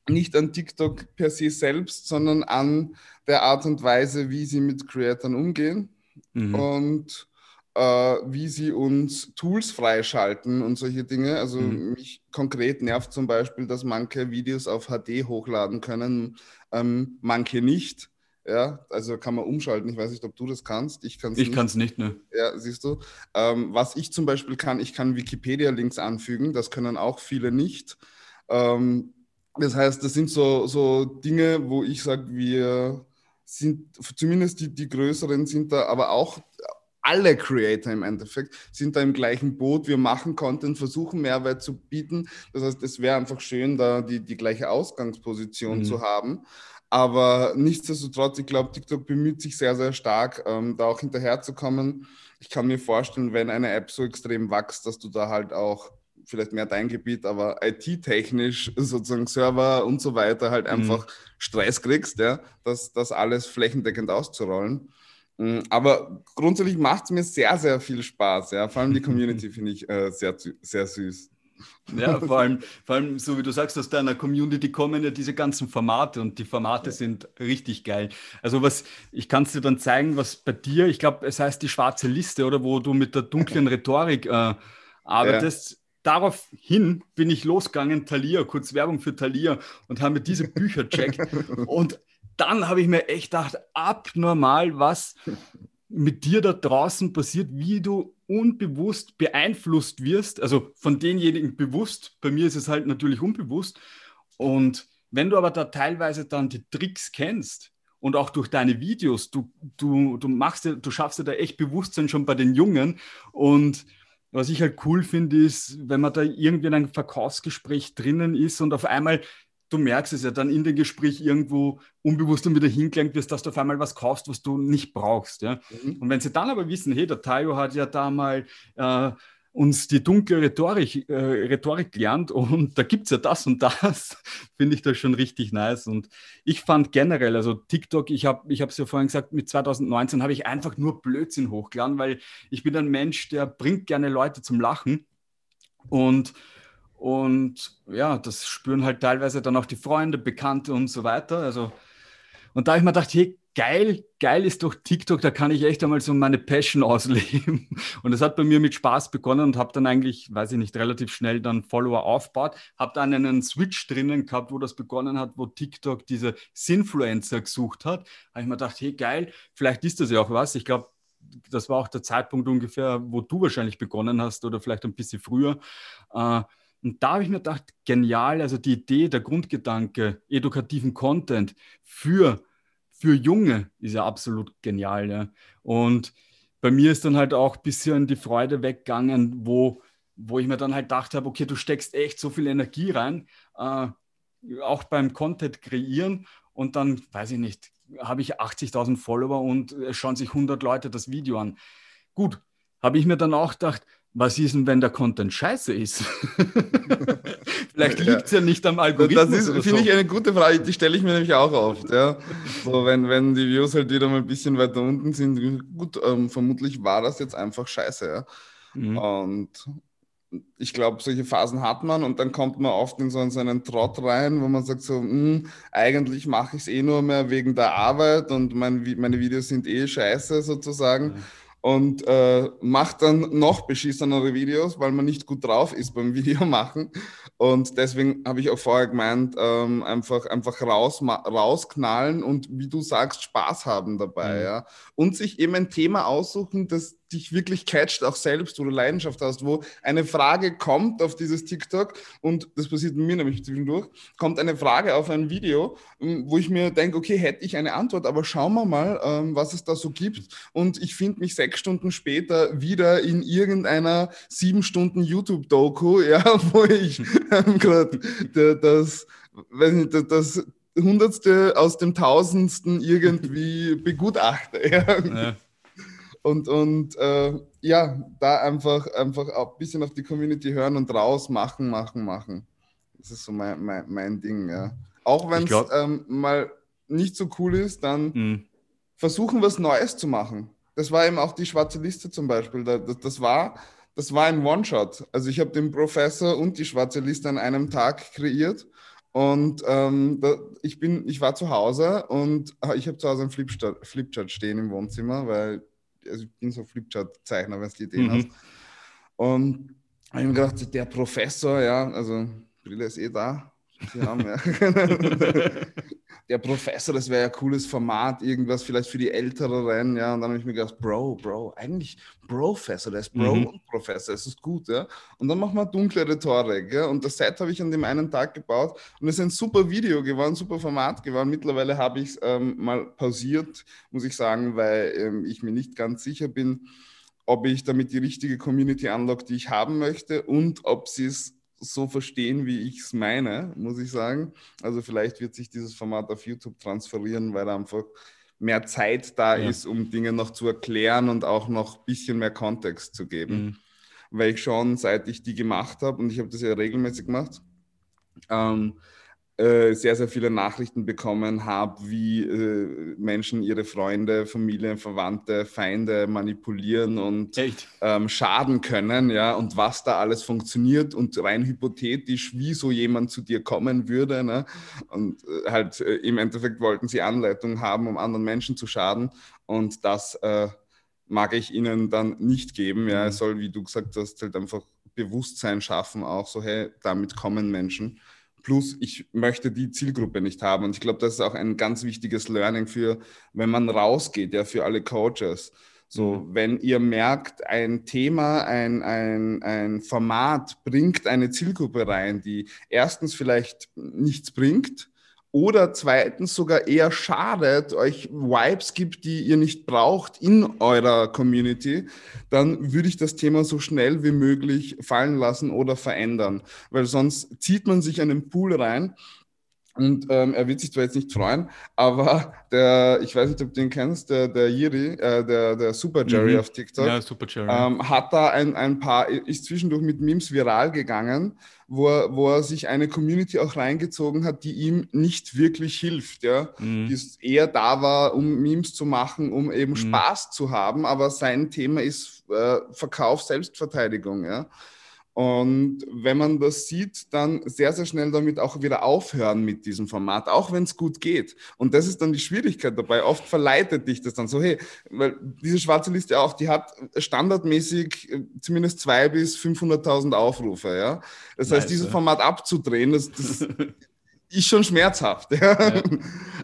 nicht an TikTok per se selbst, sondern an der Art und Weise, wie sie mit Creatern umgehen. Mhm. Und wie sie uns Tools freischalten und solche Dinge. Also mhm. mich konkret nervt zum Beispiel, dass manche Videos auf HD hochladen können, ähm, manche nicht. Ja, also kann man umschalten. Ich weiß nicht, ob du das kannst. Ich kann es nicht. Ich kann es nicht, ne? Ja, siehst du. Ähm, was ich zum Beispiel kann, ich kann Wikipedia-Links anfügen. Das können auch viele nicht. Ähm, das heißt, das sind so, so Dinge, wo ich sage, wir sind zumindest die, die größeren sind da, aber auch alle Creator im Endeffekt sind da im gleichen Boot. Wir machen Content, versuchen Mehrwert zu bieten. Das heißt, es wäre einfach schön, da die, die gleiche Ausgangsposition mhm. zu haben. Aber nichtsdestotrotz, ich glaube, TikTok bemüht sich sehr, sehr stark, ähm, da auch hinterherzukommen. Ich kann mir vorstellen, wenn eine App so extrem wächst, dass du da halt auch vielleicht mehr dein Gebiet, aber IT-technisch sozusagen Server und so weiter halt mhm. einfach Stress kriegst, ja, das, das alles flächendeckend auszurollen. Mm, aber grundsätzlich macht es mir sehr, sehr viel Spaß. Ja. Vor allem die Community [laughs] finde ich äh, sehr, sehr süß. Ja, [laughs] vor allem, vor allem, so wie du sagst, aus deiner Community kommen ja diese ganzen Formate und die Formate ja. sind richtig geil. Also was, ich kann es dir dann zeigen, was bei dir, ich glaube, es heißt die schwarze Liste, oder wo du mit der dunklen [laughs] Rhetorik äh, arbeitest. Ja. Daraufhin bin ich losgegangen, Thalia, kurz Werbung für Thalia und habe mir diese Bücher checkt. und dann habe ich mir echt gedacht, abnormal, was mit dir da draußen passiert, wie du unbewusst beeinflusst wirst, also von denjenigen bewusst, bei mir ist es halt natürlich unbewusst. Und wenn du aber da teilweise dann die Tricks kennst und auch durch deine Videos, du, du, du machst du schaffst dir da echt Bewusstsein schon bei den Jungen. Und was ich halt cool finde, ist, wenn man da irgendwie in einem Verkaufsgespräch drinnen ist und auf einmal du merkst es ja dann in dem Gespräch irgendwo unbewusst und wieder hingelenkt wirst, dass du auf einmal was kaufst, was du nicht brauchst. Ja? Mhm. Und wenn sie dann aber wissen, hey, der Tayo hat ja da mal äh, uns die dunkle Rhetorik, äh, Rhetorik gelernt und da gibt es ja das und das, [laughs] finde ich das schon richtig nice. Und ich fand generell, also TikTok, ich habe ich es ja vorhin gesagt, mit 2019 habe ich einfach nur Blödsinn hochgeladen, weil ich bin ein Mensch, der bringt gerne Leute zum Lachen und und ja, das spüren halt teilweise dann auch die Freunde, Bekannte und so weiter. Also, und da habe ich mir gedacht, hey, geil, geil ist doch TikTok, da kann ich echt einmal so meine Passion [laughs] ausleben. Und es hat bei mir mit Spaß begonnen und habe dann eigentlich, weiß ich nicht, relativ schnell dann Follower aufgebaut, habe dann einen Switch drinnen gehabt, wo das begonnen hat, wo TikTok diese Sinfluencer gesucht hat. habe ich mir gedacht, hey, geil, vielleicht ist das ja auch was. Ich glaube, das war auch der Zeitpunkt ungefähr, wo du wahrscheinlich begonnen hast oder vielleicht ein bisschen früher. Äh, und da habe ich mir gedacht, genial, also die Idee, der Grundgedanke, edukativen Content für, für Junge ist ja absolut genial. Ja. Und bei mir ist dann halt auch ein bisschen die Freude weggegangen, wo, wo ich mir dann halt gedacht habe, okay, du steckst echt so viel Energie rein, äh, auch beim Content kreieren und dann, weiß ich nicht, habe ich 80.000 Follower und schauen sich 100 Leute das Video an. Gut, habe ich mir dann auch gedacht, was ist denn, wenn der Content scheiße ist? [laughs] Vielleicht liegt es ja. nicht am Algorithmus. Das ist, finde so. ich, eine gute Frage. Die stelle ich mir nämlich auch oft. Ja. So, wenn, wenn die Views halt wieder mal ein bisschen weiter unten sind, gut, ähm, vermutlich war das jetzt einfach scheiße. Ja. Mhm. Und ich glaube, solche Phasen hat man und dann kommt man oft in so einen Trott rein, wo man sagt so, mh, hm, eigentlich mache ich es eh nur mehr wegen der Arbeit und mein, meine Videos sind eh scheiße sozusagen. Mhm und äh, macht dann noch beschissenere Videos, weil man nicht gut drauf ist beim [laughs] Videomachen. Und deswegen habe ich auch vorher gemeint, ähm, einfach, einfach raus, rausknallen und wie du sagst, Spaß haben dabei. Mhm. Ja? Und sich eben ein Thema aussuchen, das dich wirklich catcht, auch selbst, wo du Leidenschaft hast, wo eine Frage kommt auf dieses TikTok und das passiert mir nämlich zwischendurch, kommt eine Frage auf ein Video, ähm, wo ich mir denke, okay, hätte ich eine Antwort, aber schauen wir mal, ähm, was es da so gibt und ich finde mich sechs Stunden später wieder in irgendeiner sieben Stunden YouTube-Doku, [laughs] ja, wo ich ähm, gerade das, weiß nicht, das Hundertste aus dem Tausendsten irgendwie begutachte. Ja. ja. Und, und äh, ja, da einfach, einfach ein bisschen auf die Community hören und raus machen, machen, machen. Das ist so mein, mein, mein Ding, ja. Auch wenn es ähm, mal nicht so cool ist, dann mhm. versuchen, was Neues zu machen. Das war eben auch die schwarze Liste zum Beispiel. Das, das war, das war ein One-Shot. Also ich habe den Professor und die schwarze Liste an einem Tag kreiert. Und ähm, da, ich, bin, ich war zu Hause und ich habe zu Hause einen Flipchart, Flipchart stehen im Wohnzimmer, weil also ich bin so Flipchart-Zeichner, wenn du die Ideen mhm. hast. Und habe ich mir gedacht, der Professor, ja, also Brille ist eh da. Haben, ja. [laughs] [laughs] der Professor, das wäre ja ein cooles Format, irgendwas vielleicht für die Älteren, ja. Und dann habe ich mir gedacht, Bro, Bro, eigentlich Professor, der ist Bro mhm. und Professor, das ist gut, ja. Und dann machen wir dunkle Rhetorik, ja. Und das Set habe ich an dem einen Tag gebaut und es ist ein super Video geworden, super Format geworden. Mittlerweile habe ich es ähm, mal pausiert, muss ich sagen, weil ähm, ich mir nicht ganz sicher bin, ob ich damit die richtige Community unlock, die ich haben möchte und ob sie es so verstehen, wie ich es meine, muss ich sagen. Also vielleicht wird sich dieses Format auf YouTube transferieren, weil einfach mehr Zeit da ja. ist, um Dinge noch zu erklären und auch noch ein bisschen mehr Kontext zu geben. Mhm. Weil ich schon, seit ich die gemacht habe, und ich habe das ja regelmäßig gemacht, ähm, äh, sehr, sehr viele Nachrichten bekommen habe, wie äh, Menschen ihre Freunde, Familie, Verwandte, Feinde manipulieren und ähm, schaden können, ja, und was da alles funktioniert und rein hypothetisch, wie so jemand zu dir kommen würde. Ne? Und äh, halt äh, im Endeffekt wollten sie Anleitung haben, um anderen Menschen zu schaden. Und das äh, mag ich ihnen dann nicht geben. Ja, es mhm. soll, wie du gesagt hast, halt einfach Bewusstsein schaffen, auch so, hey, damit kommen Menschen. Plus, ich möchte die Zielgruppe nicht haben. Und ich glaube, das ist auch ein ganz wichtiges Learning für, wenn man rausgeht, ja, für alle Coaches. So, mhm. wenn ihr merkt, ein Thema, ein, ein, ein Format bringt eine Zielgruppe rein, die erstens vielleicht nichts bringt, oder zweitens sogar eher schadet, euch Vibes gibt, die ihr nicht braucht in eurer Community, dann würde ich das Thema so schnell wie möglich fallen lassen oder verändern. Weil sonst zieht man sich den Pool rein und ähm, er wird sich zwar jetzt nicht freuen, aber der, ich weiß nicht, ob du den kennst, der, der Yiri, äh, der, der Super Jerry mhm. auf TikTok, ja, Super Jerry. Ähm, hat da ein, ein paar, ist zwischendurch mit Memes viral gegangen, wo er, wo er sich eine Community auch reingezogen hat, die ihm nicht wirklich hilft, ja, mhm. die eher da war, um Memes zu machen, um eben mhm. Spaß zu haben, aber sein Thema ist äh, Verkauf, Selbstverteidigung, ja. Und wenn man das sieht, dann sehr, sehr schnell damit auch wieder aufhören mit diesem Format, auch wenn es gut geht. Und das ist dann die Schwierigkeit dabei. Oft verleitet dich das dann so, hey, weil diese schwarze Liste auch, die hat standardmäßig äh, zumindest zwei bis 500.000 Aufrufe. Ja? Das nice, heißt, dieses Format abzudrehen, das, das [laughs] ist schon schmerzhaft. Ja? Ja.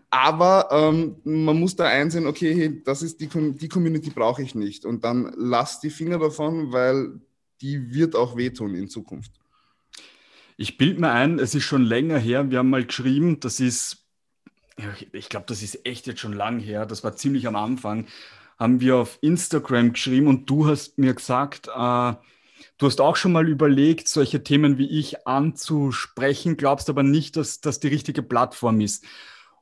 Aber ähm, man muss da einsehen, okay, hey, das ist die, die Community brauche ich nicht. Und dann lass die Finger davon, weil die wird auch wehtun in Zukunft. Ich bilde mir ein, es ist schon länger her, wir haben mal geschrieben, das ist, ich glaube, das ist echt jetzt schon lang her, das war ziemlich am Anfang, haben wir auf Instagram geschrieben und du hast mir gesagt, äh, du hast auch schon mal überlegt, solche Themen wie ich anzusprechen, glaubst aber nicht, dass das die richtige Plattform ist.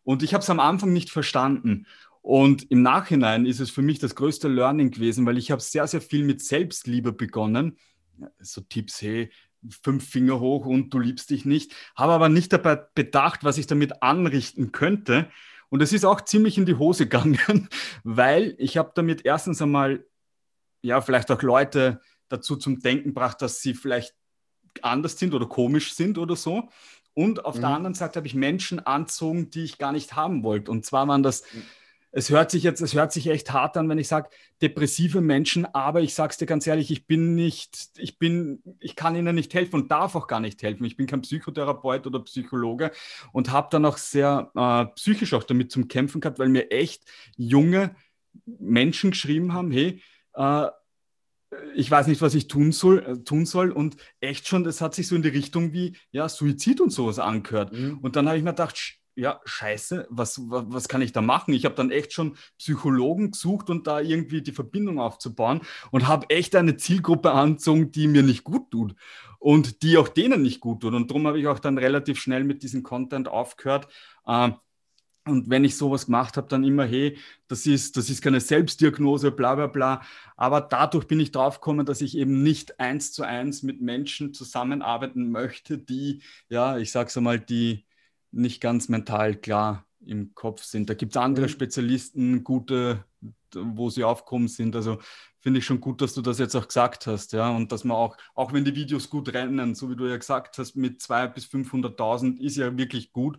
Und ich habe es am Anfang nicht verstanden. Und im Nachhinein ist es für mich das größte Learning gewesen, weil ich habe sehr, sehr viel mit Selbstliebe begonnen. So Tipps, hey, fünf Finger hoch und du liebst dich nicht. Habe aber nicht dabei bedacht, was ich damit anrichten könnte. Und es ist auch ziemlich in die Hose [laughs] gegangen, weil ich habe damit erstens einmal, ja, vielleicht auch Leute dazu zum Denken gebracht, dass sie vielleicht anders sind oder komisch sind oder so. Und auf mhm. der anderen Seite habe ich Menschen anzogen, die ich gar nicht haben wollte. Und zwar waren das mhm es hört sich jetzt, es hört sich echt hart an, wenn ich sage, depressive Menschen, aber ich sage es dir ganz ehrlich, ich bin nicht, ich bin, ich kann ihnen nicht helfen und darf auch gar nicht helfen. Ich bin kein Psychotherapeut oder Psychologe und habe dann auch sehr äh, psychisch auch damit zum Kämpfen gehabt, weil mir echt junge Menschen geschrieben haben, hey, äh, ich weiß nicht, was ich tun soll, äh, tun soll. Und echt schon, das hat sich so in die Richtung wie ja, Suizid und sowas angehört. Mhm. Und dann habe ich mir gedacht, ja, scheiße, was, was, kann ich da machen? Ich habe dann echt schon Psychologen gesucht und da irgendwie die Verbindung aufzubauen und habe echt eine Zielgruppe angezogen, die mir nicht gut tut und die auch denen nicht gut tut. Und darum habe ich auch dann relativ schnell mit diesem Content aufgehört. Äh, und wenn ich sowas gemacht habe, dann immer, hey, das ist, das ist keine Selbstdiagnose, bla bla bla. Aber dadurch bin ich drauf gekommen, dass ich eben nicht eins zu eins mit Menschen zusammenarbeiten möchte, die, ja, ich sag's einmal, die nicht ganz mental klar im Kopf sind. Da gibt es andere mhm. Spezialisten, gute, wo sie aufkommen sind. Also finde ich schon gut, dass du das jetzt auch gesagt hast, ja, und dass man auch, auch wenn die Videos gut rennen, so wie du ja gesagt hast, mit 200.000 bis 500.000 ist ja wirklich gut,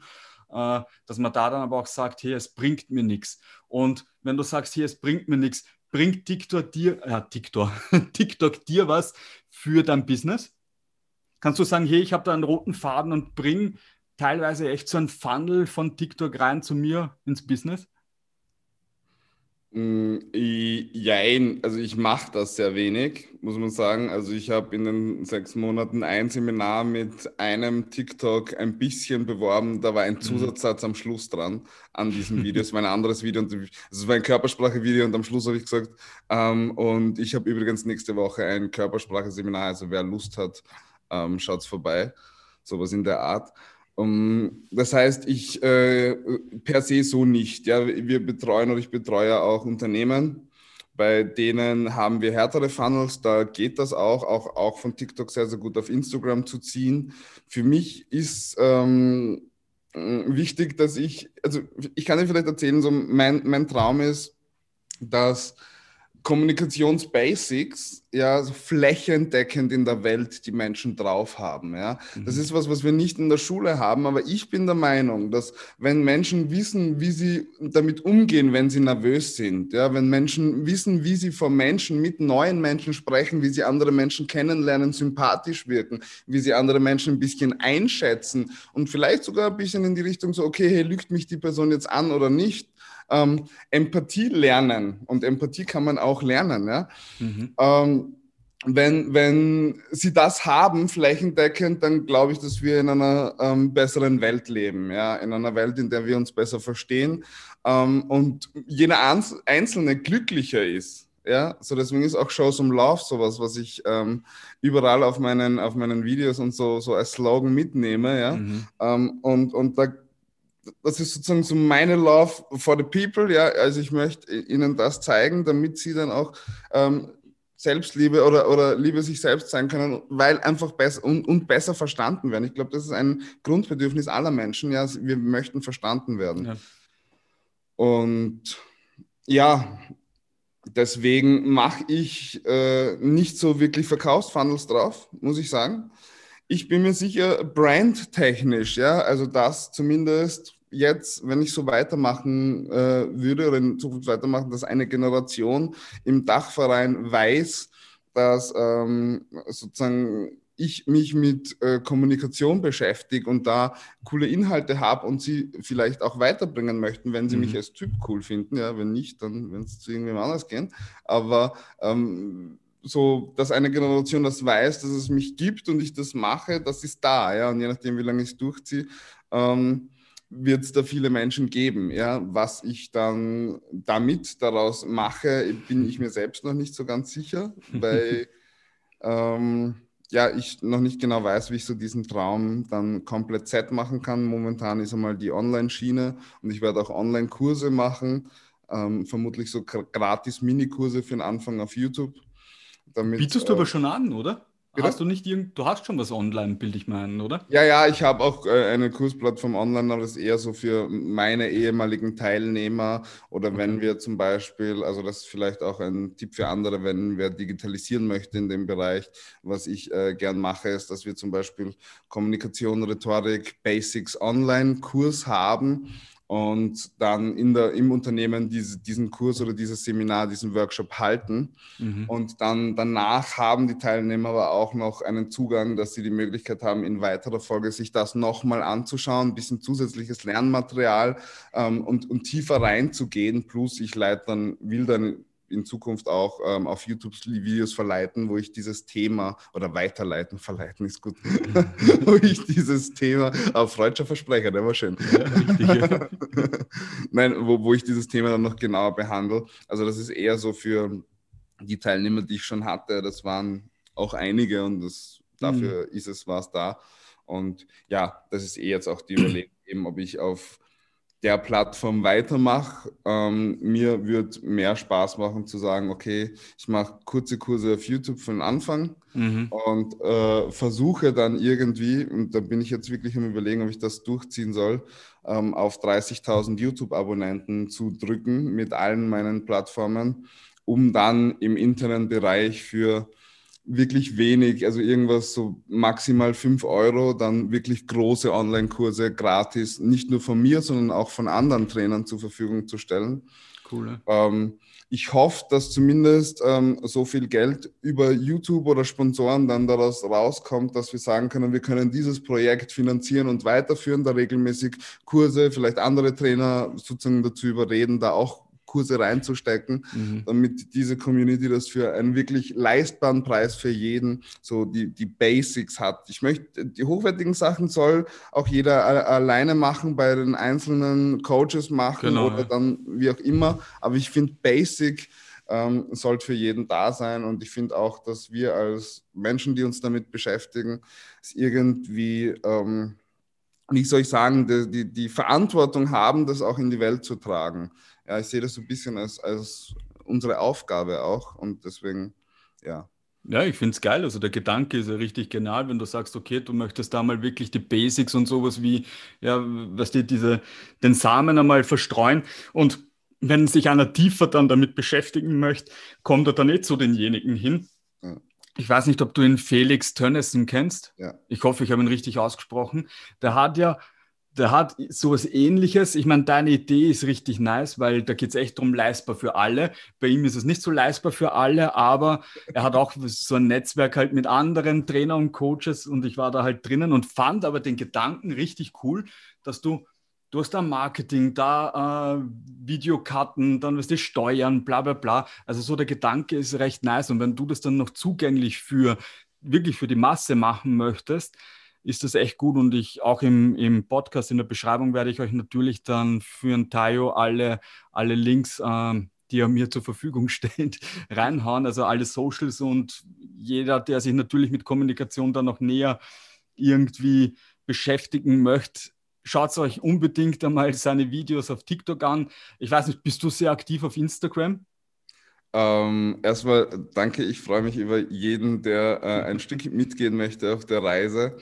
äh, dass man da dann aber auch sagt, hey, es bringt mir nichts. Und wenn du sagst, hey, es bringt mir nichts, bringt TikTok dir, ja, TikTok, [laughs] TikTok dir was für dein Business? Kannst du sagen, hey, ich habe da einen roten Faden und bring teilweise echt so ein Funnel von TikTok rein zu mir ins Business? Mm, jein, also ich mache das sehr wenig, muss man sagen. Also ich habe in den sechs Monaten ein Seminar mit einem TikTok ein bisschen beworben. Da war ein mhm. Zusatzsatz am Schluss dran an diesem [laughs] Video. Es war ein anderes Video und es war ein Körpersprache-Video und am Schluss habe ich gesagt, ähm, und ich habe übrigens nächste Woche ein Körpersprache-Seminar. Also wer Lust hat, ähm, schaut vorbei. Sowas in der Art. Um, das heißt, ich äh, per se so nicht. Ja, wir betreuen oder ich betreue auch Unternehmen, bei denen haben wir härtere Funnels, da geht das auch, auch, auch von TikTok sehr, sehr gut auf Instagram zu ziehen. Für mich ist ähm, wichtig, dass ich, also ich kann dir vielleicht erzählen, so mein, mein Traum ist, dass Kommunikationsbasics ja so flächendeckend in der Welt die Menschen drauf haben. Ja? Mhm. Das ist was, was wir nicht in der Schule haben, aber ich bin der Meinung, dass wenn Menschen wissen, wie sie damit umgehen, wenn sie nervös sind, ja, wenn Menschen wissen, wie sie vor Menschen mit neuen Menschen sprechen, wie sie andere Menschen kennenlernen, sympathisch wirken, wie sie andere Menschen ein bisschen einschätzen und vielleicht sogar ein bisschen in die Richtung so, okay, hey, lügt mich die Person jetzt an oder nicht, ähm, Empathie lernen. Und Empathie kann man auch lernen. Ja? Mhm. Ähm, wenn, wenn sie das haben, flächendeckend, dann glaube ich, dass wir in einer ähm, besseren Welt leben. Ja? In einer Welt, in der wir uns besser verstehen ähm, und jeder Einzelne glücklicher ist. Ja, so deswegen ist auch Shows um Love sowas, was ich ähm, überall auf meinen, auf meinen Videos und so, so als Slogan mitnehme. Ja? Mhm. Ähm, und, und da das ist sozusagen so meine Love for the people. Ja, also ich möchte ihnen das zeigen, damit sie dann auch ähm, Selbstliebe oder, oder Liebe sich selbst sein können, weil einfach besser und, und besser verstanden werden. Ich glaube, das ist ein Grundbedürfnis aller Menschen. Ja, wir möchten verstanden werden. Ja. Und ja, deswegen mache ich äh, nicht so wirklich Verkaufsfunnels drauf, muss ich sagen. Ich bin mir sicher, brandtechnisch, ja, also das zumindest jetzt, wenn ich so weitermachen äh, würde oder in Zukunft weitermachen, dass eine Generation im Dachverein weiß, dass ähm, sozusagen ich mich mit äh, Kommunikation beschäftige und da coole Inhalte habe und sie vielleicht auch weiterbringen möchten, wenn sie mhm. mich als Typ cool finden. Ja, wenn nicht, dann wenn es zu irgendjemand anders gehen. Aber ähm, so, dass eine Generation das weiß, dass es mich gibt und ich das mache, das ist da, ja. Und je nachdem, wie lange ich es durchziehe, ähm, wird es da viele Menschen geben. Ja. Was ich dann damit daraus mache, bin ich mir selbst noch nicht so ganz sicher, [laughs] weil ähm, ja, ich noch nicht genau weiß, wie ich so diesen Traum dann komplett set machen kann. Momentan ist einmal die Online-Schiene und ich werde auch Online-Kurse machen, ähm, vermutlich so gratis Minikurse für den Anfang auf YouTube damit, Bietest du äh, aber schon an, oder? Bitte? Hast du nicht irgend, du hast schon was online, bilde ich meinen, oder? Ja, ja, ich habe auch äh, eine Kursplattform online, aber das ist eher so für meine ehemaligen Teilnehmer oder okay. wenn wir zum Beispiel, also das ist vielleicht auch ein Tipp für andere, wenn wer digitalisieren möchte in dem Bereich, was ich äh, gern mache, ist, dass wir zum Beispiel Kommunikation, Rhetorik, Basics Online Kurs haben und dann in der, im Unternehmen diese, diesen Kurs oder dieses Seminar, diesen Workshop halten. Mhm. Und dann danach haben die Teilnehmer aber auch noch einen Zugang, dass sie die Möglichkeit haben, in weiterer Folge sich das nochmal anzuschauen, ein bisschen zusätzliches Lernmaterial ähm, und, und tiefer reinzugehen. Plus ich leite dann, will dann in Zukunft auch ähm, auf YouTube Videos verleiten, wo ich dieses Thema oder weiterleiten, verleiten ist gut, [laughs] wo ich dieses Thema, auf freudscher Versprecher, der war schön. Ja, richtig, ja. [laughs] Nein, wo, wo ich dieses Thema dann noch genauer behandle. Also das ist eher so für die Teilnehmer, die ich schon hatte, das waren auch einige und das, dafür mhm. ist es was da. Und ja, das ist eh jetzt auch die Überlegung, eben, ob ich auf der Plattform weitermache. Ähm, mir wird mehr Spaß machen zu sagen, okay, ich mache kurze Kurse auf YouTube von Anfang mhm. und äh, versuche dann irgendwie, und da bin ich jetzt wirklich am Überlegen, ob ich das durchziehen soll, ähm, auf 30.000 YouTube-Abonnenten zu drücken mit allen meinen Plattformen, um dann im internen Bereich für wirklich wenig, also irgendwas so maximal 5 Euro, dann wirklich große Online-Kurse gratis, nicht nur von mir, sondern auch von anderen Trainern zur Verfügung zu stellen. Cool. Ähm, ich hoffe, dass zumindest ähm, so viel Geld über YouTube oder Sponsoren dann daraus rauskommt, dass wir sagen können, wir können dieses Projekt finanzieren und weiterführen, da regelmäßig Kurse, vielleicht andere Trainer sozusagen dazu überreden, da auch Kurse reinzustecken, mhm. damit diese Community das für einen wirklich leistbaren Preis für jeden so die, die Basics hat. Ich möchte, die hochwertigen Sachen soll auch jeder alleine machen, bei den einzelnen Coaches machen genau, oder ja. dann wie auch immer. Aber ich finde, Basic ähm, sollte für jeden da sein. Und ich finde auch, dass wir als Menschen, die uns damit beschäftigen, es irgendwie, ähm, wie soll ich sagen, die, die, die Verantwortung haben, das auch in die Welt zu tragen ja, ich sehe das so ein bisschen als, als unsere Aufgabe auch und deswegen, ja. Ja, ich finde es geil. Also der Gedanke ist ja richtig genial, wenn du sagst, okay, du möchtest da mal wirklich die Basics und sowas wie, ja, was die, diese, den Samen einmal verstreuen. Und wenn sich einer tiefer dann damit beschäftigen möchte, kommt er dann nicht zu denjenigen hin. Ja. Ich weiß nicht, ob du ihn Felix Tönnissen kennst. Ja. Ich hoffe, ich habe ihn richtig ausgesprochen. Der hat ja der hat sowas ähnliches. Ich meine, deine Idee ist richtig nice, weil da geht es echt darum, leistbar für alle. Bei ihm ist es nicht so leistbar für alle, aber er hat auch so ein Netzwerk halt mit anderen Trainern und Coaches und ich war da halt drinnen und fand aber den Gedanken richtig cool, dass du, du hast da Marketing, da äh, Videokarten, dann wirst du steuern, bla bla bla. Also so der Gedanke ist recht nice und wenn du das dann noch zugänglich für wirklich für die Masse machen möchtest, ist das echt gut und ich auch im, im Podcast, in der Beschreibung werde ich euch natürlich dann für ein Tayo alle, alle Links, ähm, die er mir zur Verfügung [laughs] stellt, reinhauen. Also alle Socials und jeder, der sich natürlich mit Kommunikation dann noch näher irgendwie beschäftigen möchte, schaut euch unbedingt einmal seine Videos auf TikTok an. Ich weiß nicht, bist du sehr aktiv auf Instagram? Ähm, erstmal danke, ich freue mich über jeden, der äh, ein Stück mitgehen möchte auf der Reise.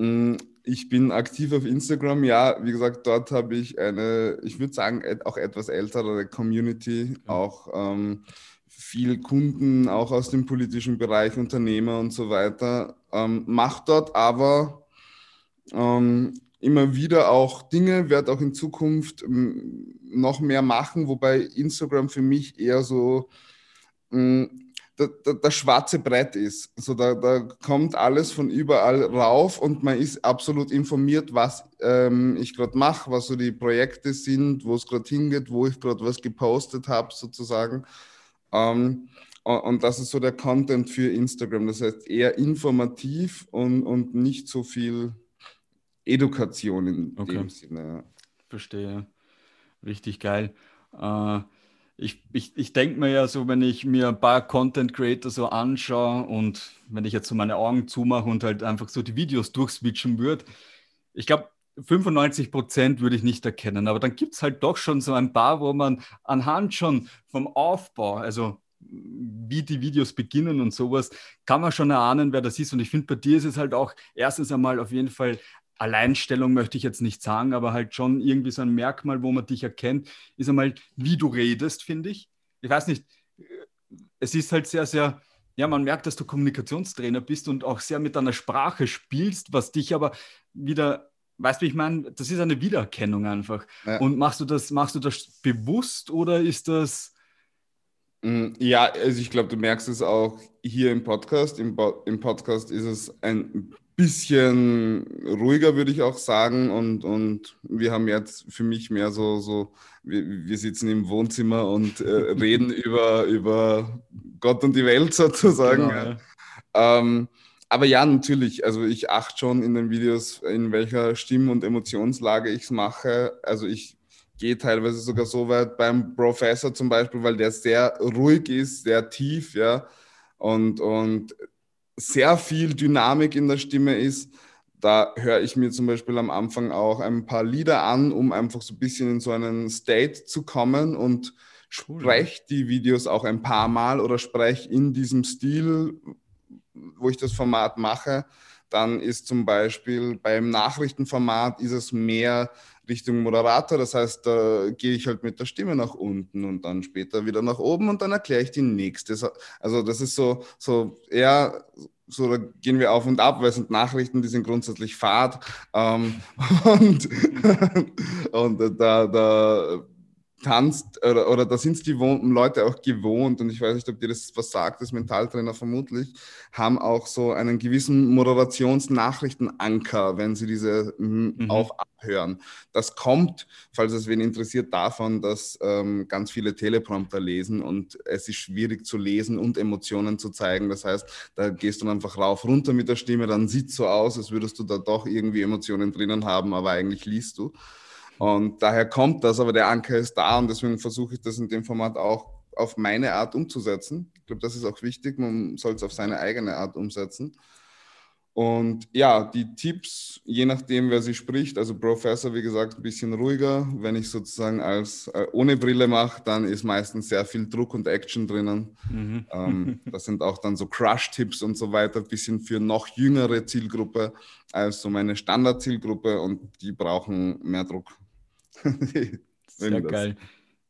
Mm, ich bin aktiv auf Instagram. Ja, wie gesagt, dort habe ich eine, ich würde sagen, auch etwas ältere Community, auch ähm, viel Kunden, auch aus dem politischen Bereich, Unternehmer und so weiter. Ähm, macht dort aber ähm, immer wieder auch Dinge, werde auch in Zukunft ähm, noch mehr machen, wobei Instagram für mich eher so mh, mm, das schwarze Brett ist. Also da, da, kommt alles von überall rauf und man ist absolut informiert, was ähm, ich gerade mache, was so die Projekte sind, wo es gerade hingeht, wo ich gerade was gepostet habe, sozusagen. Ähm, und das ist so der Content für Instagram. Das heißt eher informativ und, und nicht so viel Education in okay. dem Sinne. Verstehe. Richtig geil. Äh, ich, ich, ich denke mir ja so, wenn ich mir ein paar Content Creator so anschaue und wenn ich jetzt so meine Augen zumache und halt einfach so die Videos durchswitchen würde, ich glaube, 95 Prozent würde ich nicht erkennen, aber dann gibt es halt doch schon so ein paar, wo man anhand schon vom Aufbau, also wie die Videos beginnen und sowas, kann man schon erahnen, wer das ist. Und ich finde, bei dir ist es halt auch erstens einmal auf jeden Fall Alleinstellung möchte ich jetzt nicht sagen, aber halt schon irgendwie so ein Merkmal, wo man dich erkennt, ist einmal, wie du redest, finde ich. Ich weiß nicht, es ist halt sehr, sehr, ja, man merkt, dass du Kommunikationstrainer bist und auch sehr mit deiner Sprache spielst, was dich aber wieder, weißt du, wie ich meine, das ist eine Wiedererkennung einfach. Ja. Und machst du das, machst du das bewusst oder ist das. Mm, ja, also ich glaube, du merkst es auch hier im Podcast. Im, Im Podcast ist es ein bisschen ruhiger, würde ich auch sagen. Und, und wir haben jetzt für mich mehr so, so wir, wir sitzen im Wohnzimmer und äh, [laughs] reden über, über Gott und die Welt sozusagen. Genau, ja. ähm, aber ja, natürlich, also ich achte schon in den Videos, in welcher Stimm- und Emotionslage ich es mache. Also ich gehe teilweise sogar so weit beim Professor zum Beispiel, weil der sehr ruhig ist, sehr tief, ja. Und, und sehr viel Dynamik in der Stimme ist. Da höre ich mir zum Beispiel am Anfang auch ein paar Lieder an, um einfach so ein bisschen in so einen State zu kommen und spreche die Videos auch ein paar Mal oder spreche in diesem Stil, wo ich das Format mache. Dann ist zum Beispiel beim Nachrichtenformat ist es mehr Richtung Moderator. Das heißt, da gehe ich halt mit der Stimme nach unten und dann später wieder nach oben und dann erkläre ich die nächste. Also das ist so, so eher so, da gehen wir auf und ab, weil es sind Nachrichten, die sind grundsätzlich fad. Ähm, [laughs] und, [laughs] und da, da tanzt oder, oder da sind es die Leute auch gewohnt und ich weiß nicht, ob dir das was sagt, das Mentaltrainer vermutlich, haben auch so einen gewissen Moderationsnachrichtenanker, wenn sie diese mhm. auch abhören. Das kommt, falls es wen interessiert, davon, dass ähm, ganz viele Teleprompter lesen und es ist schwierig zu lesen und Emotionen zu zeigen. Das heißt, da gehst du einfach rauf, runter mit der Stimme, dann sieht so aus, als würdest du da doch irgendwie Emotionen drinnen haben, aber eigentlich liest du. Und daher kommt das, aber der Anker ist da und deswegen versuche ich das in dem Format auch auf meine Art umzusetzen. Ich glaube, das ist auch wichtig, man soll es auf seine eigene Art umsetzen. Und ja, die Tipps, je nachdem, wer sie spricht, also Professor, wie gesagt, ein bisschen ruhiger. Wenn ich sozusagen als äh, ohne Brille mache, dann ist meistens sehr viel Druck und Action drinnen. Mhm. Ähm, [laughs] das sind auch dann so Crush-Tipps und so weiter, ein bisschen für noch jüngere Zielgruppe als so meine Standard-Zielgruppe und die brauchen mehr Druck. [laughs] Sehr geil.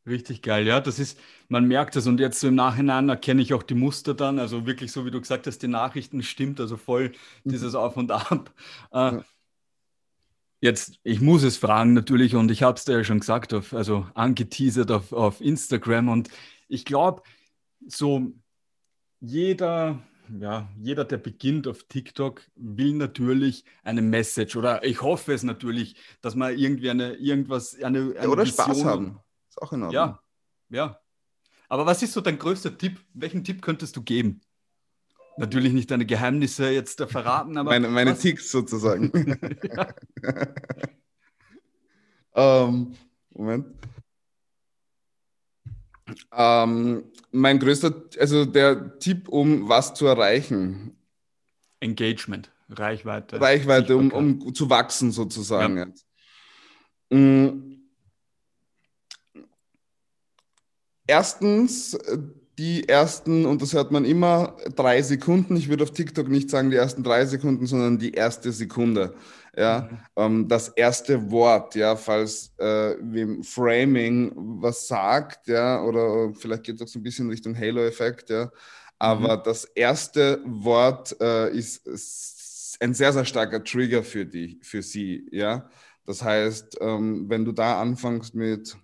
Richtig geil, ja. Das ist, man merkt das und jetzt so im Nachhinein erkenne ich auch die Muster dann. Also wirklich so, wie du gesagt hast, die Nachrichten stimmt, also voll mhm. dieses Auf und Ab. Äh, Jetzt, ich muss es fragen natürlich und ich habe es dir ja schon gesagt, auf, also angeteasert auf, auf Instagram und ich glaube, so jeder ja, jeder, der beginnt auf TikTok, will natürlich eine Message oder ich hoffe es natürlich, dass man irgendwie eine, irgendwas, eine, eine Oder Vision Spaß haben. Ist auch in Ordnung. Ja, ja. Aber was ist so dein größter Tipp? Welchen Tipp könntest du geben? Natürlich nicht deine Geheimnisse jetzt verraten, aber. Meine, meine Ticks sozusagen. [laughs] [laughs] ähm, Moment. Ähm, mein größter, also der Tipp, um was zu erreichen. Engagement, Reichweite. Reichweite, um, um zu wachsen sozusagen. Ja. Mhm. Erstens, die ersten, und das hört man immer, drei Sekunden. Ich würde auf TikTok nicht sagen die ersten drei Sekunden, sondern die erste Sekunde ja, mhm. ähm, das erste Wort, ja, falls äh, wem Framing was sagt, ja, oder vielleicht geht es auch so ein bisschen Richtung Halo-Effekt, ja, aber mhm. das erste Wort äh, ist, ist, ein sehr, sehr starker Trigger für die, für sie, ja. Das heißt, ähm, wenn du da anfängst mit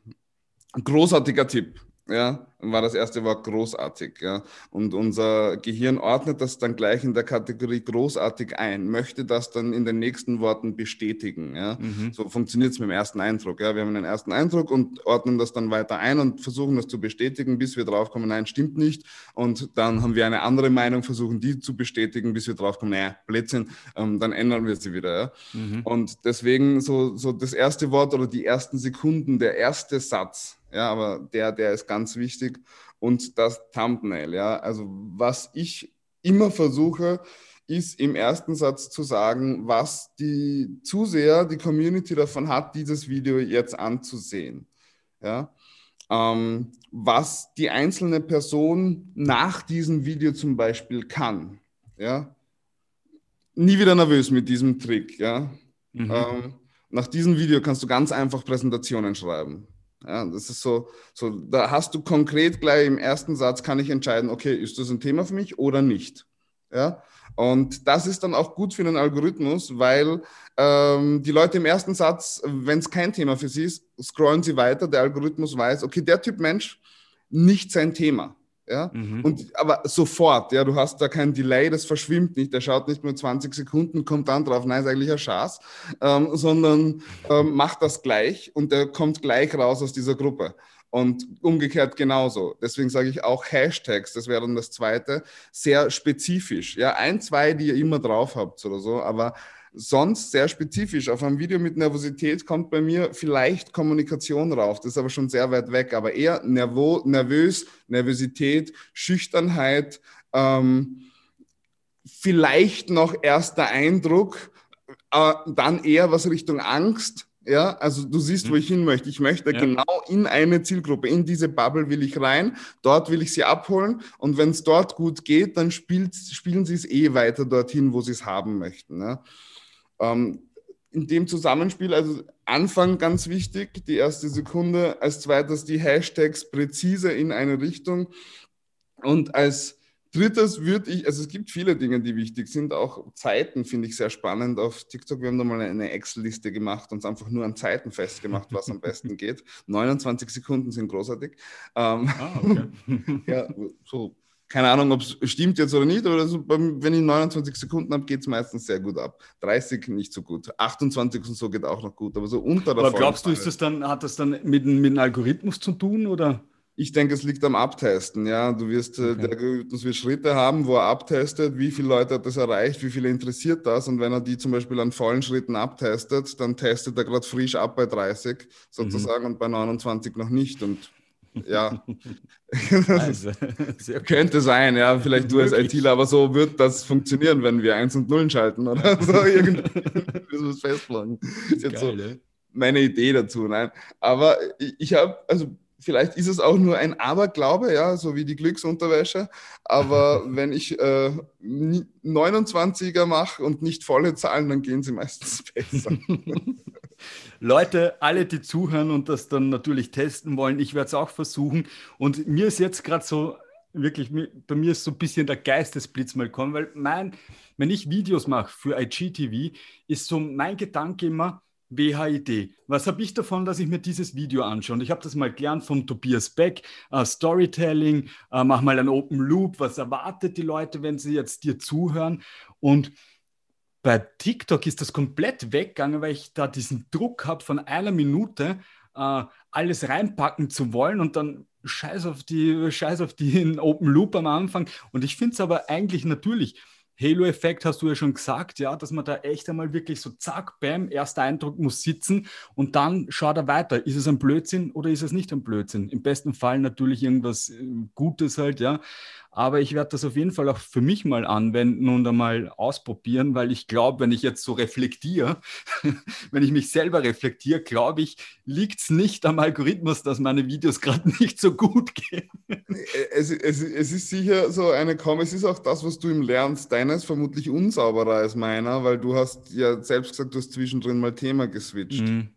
großartiger Tipp, ja, war das erste Wort großartig. Ja. Und unser Gehirn ordnet das dann gleich in der Kategorie großartig ein, möchte das dann in den nächsten Worten bestätigen. Ja. Mhm. So funktioniert es mit dem ersten Eindruck. Ja. Wir haben einen ersten Eindruck und ordnen das dann weiter ein und versuchen das zu bestätigen, bis wir draufkommen, nein, stimmt nicht. Und dann haben wir eine andere Meinung, versuchen die zu bestätigen, bis wir draufkommen, naja, Blödsinn, ähm, dann ändern wir sie wieder. Ja. Mhm. Und deswegen so, so das erste Wort oder die ersten Sekunden, der erste Satz, ja, aber der, der ist ganz wichtig und das Thumbnail, ja, also was ich immer versuche, ist im ersten Satz zu sagen, was die Zuseher, die Community davon hat, dieses Video jetzt anzusehen, ja, ähm, was die einzelne Person nach diesem Video zum Beispiel kann, ja, nie wieder nervös mit diesem Trick, ja. Mhm. Ähm, nach diesem Video kannst du ganz einfach Präsentationen schreiben. Ja, das ist so, so, da hast du konkret gleich im ersten Satz kann ich entscheiden, okay, ist das ein Thema für mich oder nicht? Ja, und das ist dann auch gut für den Algorithmus, weil ähm, die Leute im ersten Satz, wenn es kein Thema für sie ist, scrollen sie weiter. Der Algorithmus weiß, okay, der Typ Mensch, nicht sein Thema. Ja? Mhm. Und, aber sofort, ja, du hast da kein Delay, das verschwimmt nicht, der schaut nicht nur 20 Sekunden, kommt dann drauf, nein, ist eigentlich ein Schaß, ähm, sondern ähm, macht das gleich und der kommt gleich raus aus dieser Gruppe. Und umgekehrt genauso. Deswegen sage ich auch Hashtags, das wäre dann das zweite, sehr spezifisch. Ja, ein, zwei, die ihr immer drauf habt oder so, aber sonst sehr spezifisch. Auf einem Video mit Nervosität kommt bei mir vielleicht Kommunikation rauf. Das ist aber schon sehr weit weg. Aber eher nervo, nervös, Nervosität, Schüchternheit, ähm, vielleicht noch erster Eindruck, äh, dann eher was Richtung Angst. Ja, also du siehst, wo mhm. ich hin möchte. Ich möchte ja. genau in eine Zielgruppe, in diese Bubble will ich rein. Dort will ich sie abholen. Und wenn es dort gut geht, dann spielt, spielen sie es eh weiter dorthin, wo sie es haben möchten. Ja. Ähm, in dem Zusammenspiel, also Anfang ganz wichtig, die erste Sekunde, als zweites die Hashtags präzise in eine Richtung und als Drittes würde ich, also es gibt viele Dinge, die wichtig sind. Auch Zeiten finde ich sehr spannend auf TikTok. Wir haben da mal eine Excel-Liste gemacht und einfach nur an Zeiten festgemacht, was am besten [laughs] geht. 29 Sekunden sind großartig. Ähm, ah, okay. [laughs] ja, so keine Ahnung, ob es stimmt jetzt oder nicht, aber so, wenn ich 29 Sekunden habe, geht es meistens sehr gut ab. 30 nicht so gut. 28 und so geht auch noch gut, aber so unter der Aber glaubst du, ist das dann, hat das dann mit, mit einem Algorithmus zu tun oder? Ich denke, es liegt am Abtesten. Ja, du wirst, äh, okay. der Algorithmus wird Schritte haben, wo er abtestet, wie viele Leute hat das erreicht, wie viele interessiert das. Und wenn er die zum Beispiel an vollen Schritten abtestet, dann testet er gerade frisch ab bei 30 sozusagen mhm. und bei 29 noch nicht. Und ja, [laughs] also, könnte sein, ja, vielleicht du als ITler, aber so wird das funktionieren, wenn wir Eins und Nullen schalten oder so. [laughs] Irgendwie [laughs] müssen wir es festlegen. Das ist jetzt Geil, so meine Idee dazu, nein. Aber ich, ich habe, also vielleicht ist es auch nur ein Aberglaube, ja, so wie die Glücksunterwäsche. Aber wenn ich äh, 29er mache und nicht volle Zahlen, dann gehen sie meistens besser. Leute, alle, die zuhören und das dann natürlich testen wollen, ich werde es auch versuchen. Und mir ist jetzt gerade so, wirklich, bei mir ist so ein bisschen der Geistesblitz mal gekommen, weil mein, wenn ich Videos mache für IGTV, ist so mein Gedanke immer, WHID. Was habe ich davon, dass ich mir dieses Video anschaue? Und ich habe das mal gelernt von Tobias Beck, uh, Storytelling, uh, mach mal einen Open Loop, was erwartet die Leute, wenn sie jetzt dir zuhören? Und bei TikTok ist das komplett weggegangen, weil ich da diesen Druck habe, von einer Minute äh, alles reinpacken zu wollen und dann scheiß auf die, scheiß auf den Open Loop am Anfang. Und ich finde es aber eigentlich natürlich. Halo-Effekt hast du ja schon gesagt, ja, dass man da echt einmal wirklich so zack, bam, erster Eindruck muss sitzen und dann schaut er weiter. Ist es ein Blödsinn oder ist es nicht ein Blödsinn? Im besten Fall natürlich irgendwas äh, Gutes halt, ja. Aber ich werde das auf jeden Fall auch für mich mal anwenden und einmal ausprobieren, weil ich glaube, wenn ich jetzt so reflektiere, [laughs] wenn ich mich selber reflektiere, glaube ich, liegt es nicht am Algorithmus, dass meine Videos gerade [laughs] nicht so gut gehen. Es, es, es, ist sicher so eine Komme, es ist auch das, was du im lernst. Deiner ist vermutlich unsauberer als meiner, weil du hast ja selbst gesagt, du hast zwischendrin mal Thema geswitcht. Mhm.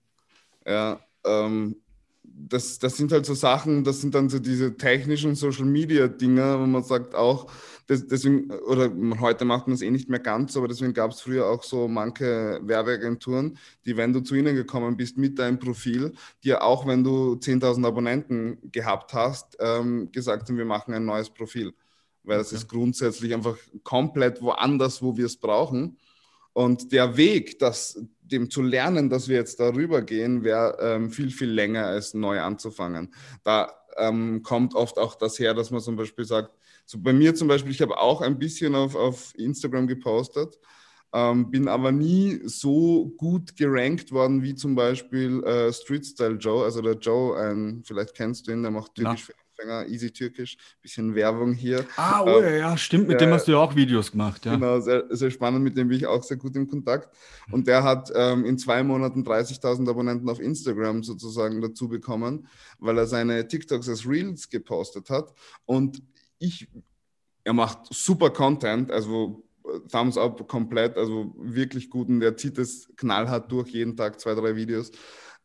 Ja, ähm, das, das sind halt so Sachen, das sind dann so diese technischen Social Media Dinge, wo man sagt auch, das, deswegen, oder heute macht man es eh nicht mehr ganz, aber deswegen gab es früher auch so manche Werbeagenturen, die, wenn du zu ihnen gekommen bist mit deinem Profil, dir auch, wenn du 10.000 Abonnenten gehabt hast, ähm, gesagt haben, wir machen ein neues Profil. Weil das okay. ist grundsätzlich einfach komplett woanders, wo wir es brauchen. Und der Weg, das, dem zu lernen, dass wir jetzt darüber gehen, wäre ähm, viel, viel länger als neu anzufangen. Da ähm, kommt oft auch das her, dass man zum Beispiel sagt, so bei mir zum Beispiel, ich habe auch ein bisschen auf, auf Instagram gepostet, ähm, bin aber nie so gut gerankt worden wie zum Beispiel äh, Street Style Joe, also der Joe, ein, vielleicht kennst du ihn, der macht türkisch ja. Anfänger, Easy Türkisch, bisschen Werbung hier. Ah, oh äh, ja, stimmt, mit der, dem hast du ja auch Videos gemacht. Ja. Genau, sehr, sehr spannend, mit dem bin ich auch sehr gut in Kontakt. Und der hat ähm, in zwei Monaten 30.000 Abonnenten auf Instagram sozusagen dazu bekommen, weil er seine TikToks als Reels gepostet hat. Und ich, er macht super Content, also äh, Thumbs up komplett, also wirklich gut und der zieht es knallhart durch, jeden Tag zwei, drei Videos.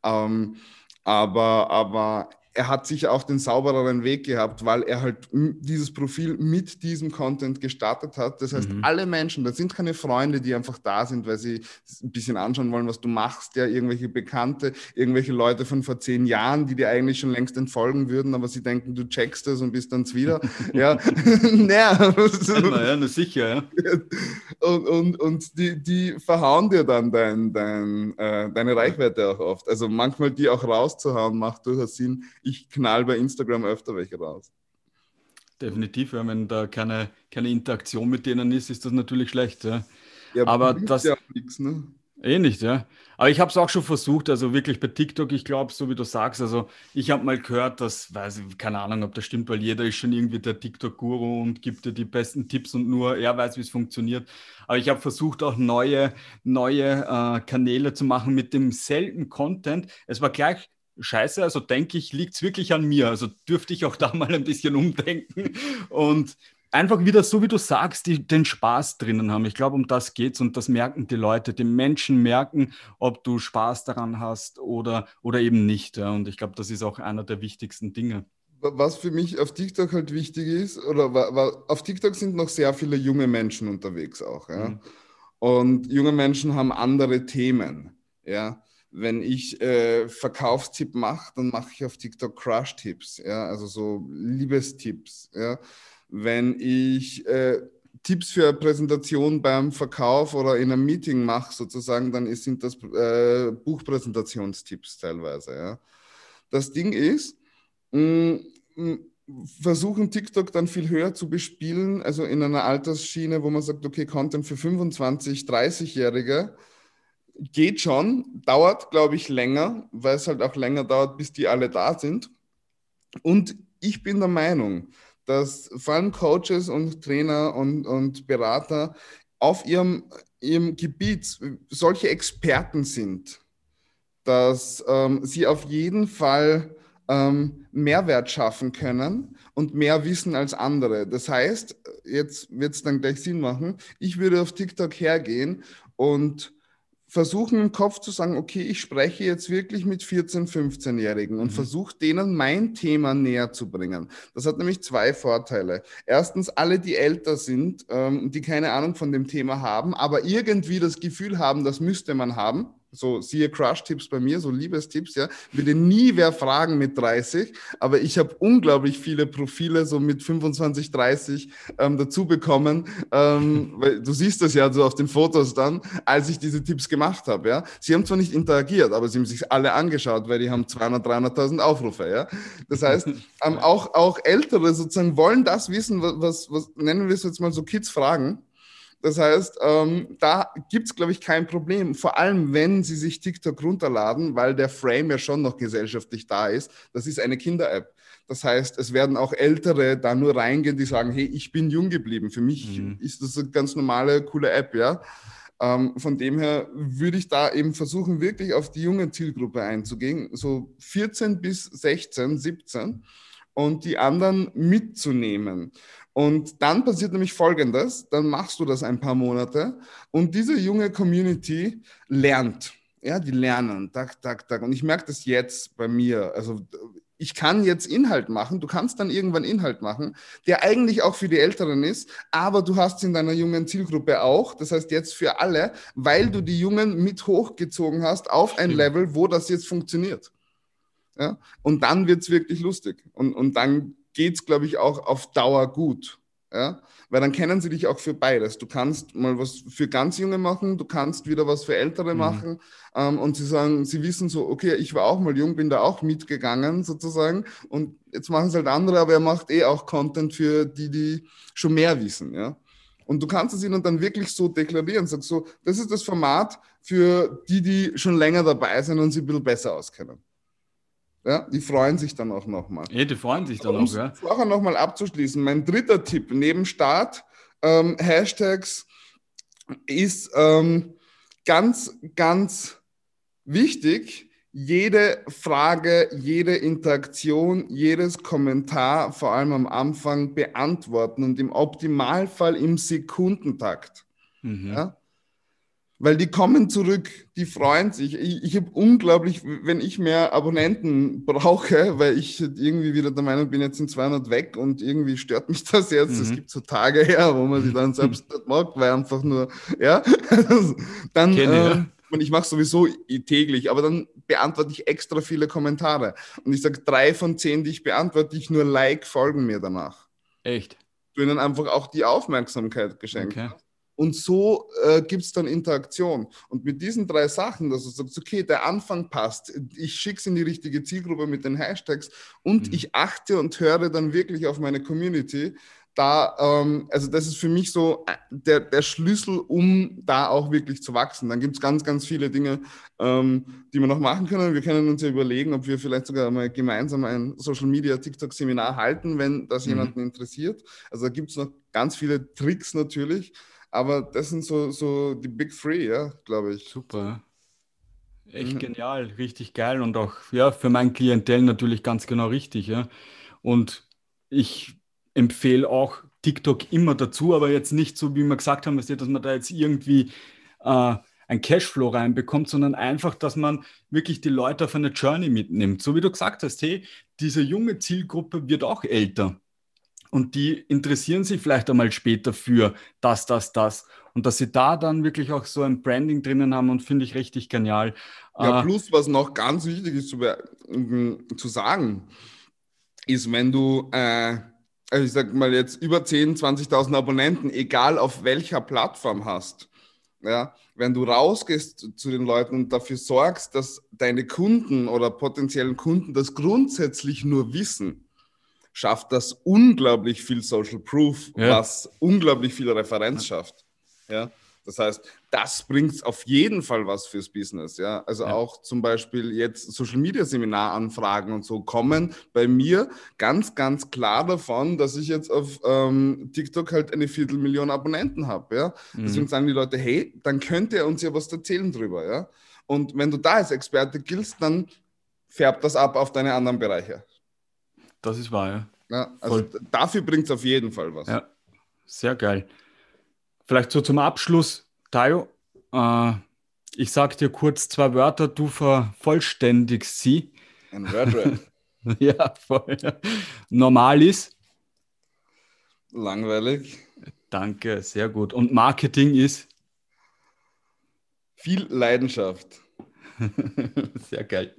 Ähm, aber, aber er hat sicher auch den saubereren Weg gehabt, weil er halt dieses Profil mit diesem Content gestartet hat. Das heißt, mhm. alle Menschen, das sind keine Freunde, die einfach da sind, weil sie ein bisschen anschauen wollen, was du machst, ja, irgendwelche Bekannte, irgendwelche Leute von vor zehn Jahren, die dir eigentlich schon längst entfolgen würden, aber sie denken, du checkst es und bist dann wieder. [laughs] ja, [laughs] naja. ja, na sicher, ja. [laughs] Und, und, und die, die verhauen dir dann dein, dein, äh, deine Reichweite auch oft. Also manchmal die auch rauszuhauen, macht durchaus Sinn ich knall bei Instagram öfter welche raus. Definitiv, ja, wenn da keine, keine Interaktion mit denen ist, ist das natürlich schlecht. Ja. ja aber das ja nichts, ne? Eh nicht, ja. Aber ich habe es auch schon versucht, also wirklich bei TikTok, ich glaube, so wie du sagst, also ich habe mal gehört, dass, weiß ich, keine Ahnung, ob das stimmt, weil jeder ist schon irgendwie der TikTok-Guru und gibt dir die besten Tipps und nur er weiß, wie es funktioniert. Aber ich habe versucht, auch neue, neue äh, Kanäle zu machen mit demselben Content. Es war gleich scheiße. Also denke ich, liegt es wirklich an mir. Also dürfte ich auch [laughs] da mal ein bisschen umdenken und einfach wieder so, wie du sagst, die, den Spaß drinnen haben. Ich glaube, um das geht's und das merken die Leute. Die Menschen merken, ob du Spaß daran hast oder, oder eben nicht. Ja. Und ich glaube, das ist auch einer der wichtigsten Dinge. was für mich auf TikTok halt wichtig ist, oder auf TikTok sind noch sehr viele junge Menschen unterwegs auch. Ja? Mhm. Und junge Menschen haben andere Themen. Ja? Wenn ich äh, Verkaufstipp mache, dann mache ich auf TikTok Crush-Tipps, ja? also so Liebestipps. Ja? Wenn ich äh, Tipps für eine Präsentation beim Verkauf oder in einem Meeting mache, sozusagen, dann sind das äh, Buchpräsentationstipps teilweise. Ja? Das Ding ist, mh, mh, versuchen TikTok dann viel höher zu bespielen, also in einer Altersschiene, wo man sagt, okay, Content für 25, 30-Jährige geht schon, dauert, glaube ich, länger, weil es halt auch länger dauert, bis die alle da sind. Und ich bin der Meinung, dass vor allem Coaches und Trainer und, und Berater auf ihrem, ihrem Gebiet solche Experten sind, dass ähm, sie auf jeden Fall ähm, Mehrwert schaffen können und mehr wissen als andere. Das heißt, jetzt wird es dann gleich Sinn machen, ich würde auf TikTok hergehen und versuchen im Kopf zu sagen, okay, ich spreche jetzt wirklich mit 14-, 15-Jährigen und mhm. versuche denen mein Thema näher zu bringen. Das hat nämlich zwei Vorteile. Erstens, alle, die älter sind, ähm, die keine Ahnung von dem Thema haben, aber irgendwie das Gefühl haben, das müsste man haben, so siehe Crush-Tipps bei mir, so Liebestipps, ja, würde nie wer fragen mit 30, aber ich habe unglaublich viele Profile so mit 25, 30 ähm, dazu bekommen, ähm, [laughs] weil du siehst das ja so auf den Fotos dann, als ich diese Tipps gemacht habe, ja. Sie haben zwar nicht interagiert, aber sie haben sich alle angeschaut, weil die haben 200, 300.000 Aufrufe, ja. Das heißt, ähm, [laughs] auch, auch Ältere sozusagen wollen das wissen, was, was, was nennen wir es jetzt mal so Kids fragen, das heißt, ähm, da gibt es, glaube ich, kein Problem. Vor allem, wenn Sie sich TikTok runterladen, weil der Frame ja schon noch gesellschaftlich da ist. Das ist eine Kinder-App. Das heißt, es werden auch Ältere da nur reingehen, die sagen, hey, ich bin jung geblieben. Für mich mhm. ist das eine ganz normale, coole App, ja. Ähm, von dem her würde ich da eben versuchen, wirklich auf die junge Zielgruppe einzugehen, so 14 bis 16, 17 und die anderen mitzunehmen. Und dann passiert nämlich Folgendes, dann machst du das ein paar Monate und diese junge Community lernt. Ja, die lernen, tak, tak, tak. Und ich merke das jetzt bei mir. Also ich kann jetzt Inhalt machen, du kannst dann irgendwann Inhalt machen, der eigentlich auch für die Älteren ist, aber du hast in deiner jungen Zielgruppe auch, das heißt jetzt für alle, weil du die Jungen mit hochgezogen hast auf ein Level, wo das jetzt funktioniert. Ja? Und dann wird es wirklich lustig. Und, und dann geht es, glaube ich, auch auf Dauer gut. Ja? Weil dann kennen sie dich auch für beides. Du kannst mal was für ganz Junge machen, du kannst wieder was für Ältere mhm. machen. Ähm, und sie sagen, sie wissen so, okay, ich war auch mal jung, bin da auch mitgegangen sozusagen. Und jetzt machen es halt andere, aber er macht eh auch Content für die, die schon mehr wissen. Ja? Und du kannst es ihnen dann wirklich so deklarieren. Sagst so, das ist das Format für die, die schon länger dabei sind und sich ein bisschen besser auskennen. Ja, die freuen sich dann auch nochmal. Ja, die freuen sich dann auch, ja. Vorher nochmal abzuschließen, mein dritter Tipp neben Start, ähm, Hashtags, ist ähm, ganz, ganz wichtig, jede Frage, jede Interaktion, jedes Kommentar, vor allem am Anfang, beantworten und im Optimalfall im Sekundentakt. Mhm. Ja? Weil die kommen zurück, die freuen sich. Ich, ich habe unglaublich, wenn ich mehr Abonnenten brauche, weil ich irgendwie wieder der Meinung bin, jetzt sind 200 weg und irgendwie stört mich das jetzt. Mhm. Es gibt so Tage her, wo man sich dann selbst [laughs] nicht mag, weil einfach nur, ja, [laughs] dann, äh, und ich mache sowieso täglich, aber dann beantworte ich extra viele Kommentare. Und ich sage, drei von zehn, die ich beantworte, ich nur Like, folgen mir danach. Echt? Du ihnen einfach auch die Aufmerksamkeit geschenkt okay. hast. Und so äh, gibt es dann Interaktion. Und mit diesen drei Sachen, dass du sagst, okay, der Anfang passt, ich schicke es in die richtige Zielgruppe mit den Hashtags und mhm. ich achte und höre dann wirklich auf meine Community, da, ähm, also das ist für mich so äh, der, der Schlüssel, um da auch wirklich zu wachsen. Dann gibt es ganz, ganz viele Dinge, ähm, die wir noch machen können. Wir können uns ja überlegen, ob wir vielleicht sogar mal gemeinsam ein Social Media TikTok-Seminar halten, wenn das mhm. jemanden interessiert. Also da gibt es noch ganz viele Tricks natürlich. Aber das sind so, so die Big Three, ja, glaube ich. Super. Echt mhm. genial, richtig geil und auch ja, für mein Klientel natürlich ganz genau richtig. Ja. Und ich empfehle auch TikTok immer dazu, aber jetzt nicht so, wie wir gesagt haben, dass man da jetzt irgendwie äh, ein Cashflow reinbekommt, sondern einfach, dass man wirklich die Leute auf eine Journey mitnimmt. So wie du gesagt hast, hey, diese junge Zielgruppe wird auch älter. Und die interessieren sich vielleicht einmal später für das, das, das. Und dass sie da dann wirklich auch so ein Branding drinnen haben und finde ich richtig genial. Ja, äh, plus, was noch ganz wichtig ist zu, zu sagen, ist, wenn du, äh, also ich sag mal jetzt über 10.000, 20.000 Abonnenten, egal auf welcher Plattform hast, ja, wenn du rausgehst zu den Leuten und dafür sorgst, dass deine Kunden oder potenziellen Kunden das grundsätzlich nur wissen, schafft das unglaublich viel Social Proof, ja. was unglaublich viel Referenz schafft. Ja. Das heißt, das bringt auf jeden Fall was fürs Business. Ja? Also ja. auch zum Beispiel jetzt Social Media Seminaranfragen und so kommen bei mir ganz, ganz klar davon, dass ich jetzt auf ähm, TikTok halt eine Viertelmillion Abonnenten habe. Ja? Mhm. Deswegen sagen die Leute, hey, dann könnt ihr uns ja was erzählen drüber. Ja? Und wenn du da als Experte giltst, dann färbt das ab auf deine anderen Bereiche. Das ist wahr, ja. ja also Voll. dafür bringt es auf jeden Fall was. Ja, sehr geil. Vielleicht so zum Abschluss, Tayo. Äh, ich sage dir kurz zwei Wörter, du vervollständigst sie. Ein Word [laughs] Ja, voll. Normal ist? Langweilig. Danke, sehr gut. Und Marketing ist? Viel Leidenschaft. [laughs] sehr geil.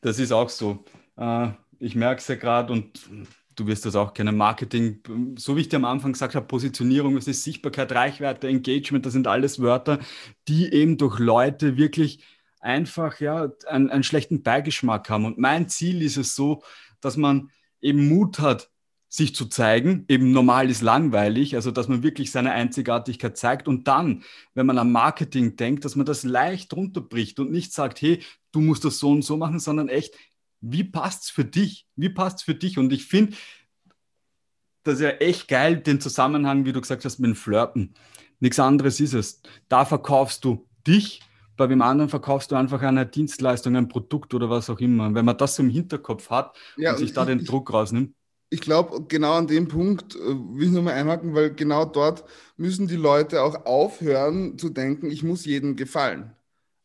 Das ist auch so. Äh, ich merke es ja gerade und du wirst das auch kennen, Marketing, so wie ich dir am Anfang gesagt habe, Positionierung, das ist Sichtbarkeit, Reichweite, Engagement, das sind alles Wörter, die eben durch Leute wirklich einfach ja, einen, einen schlechten Beigeschmack haben. Und mein Ziel ist es so, dass man eben Mut hat, sich zu zeigen. Eben normal ist langweilig, also dass man wirklich seine Einzigartigkeit zeigt und dann, wenn man am Marketing denkt, dass man das leicht runterbricht und nicht sagt, hey, du musst das so und so machen, sondern echt, wie passt es für dich? Wie passt es für dich? Und ich finde, das ist ja echt geil, den Zusammenhang, wie du gesagt hast, mit dem Flirten. Nichts anderes ist es. Da verkaufst du dich, bei dem anderen verkaufst du einfach eine Dienstleistung, ein Produkt oder was auch immer. Wenn man das im Hinterkopf hat ja, und sich da den ich, Druck rausnimmt. Ich glaube, genau an dem Punkt äh, will ich nochmal einhaken, weil genau dort müssen die Leute auch aufhören zu denken, ich muss jedem gefallen.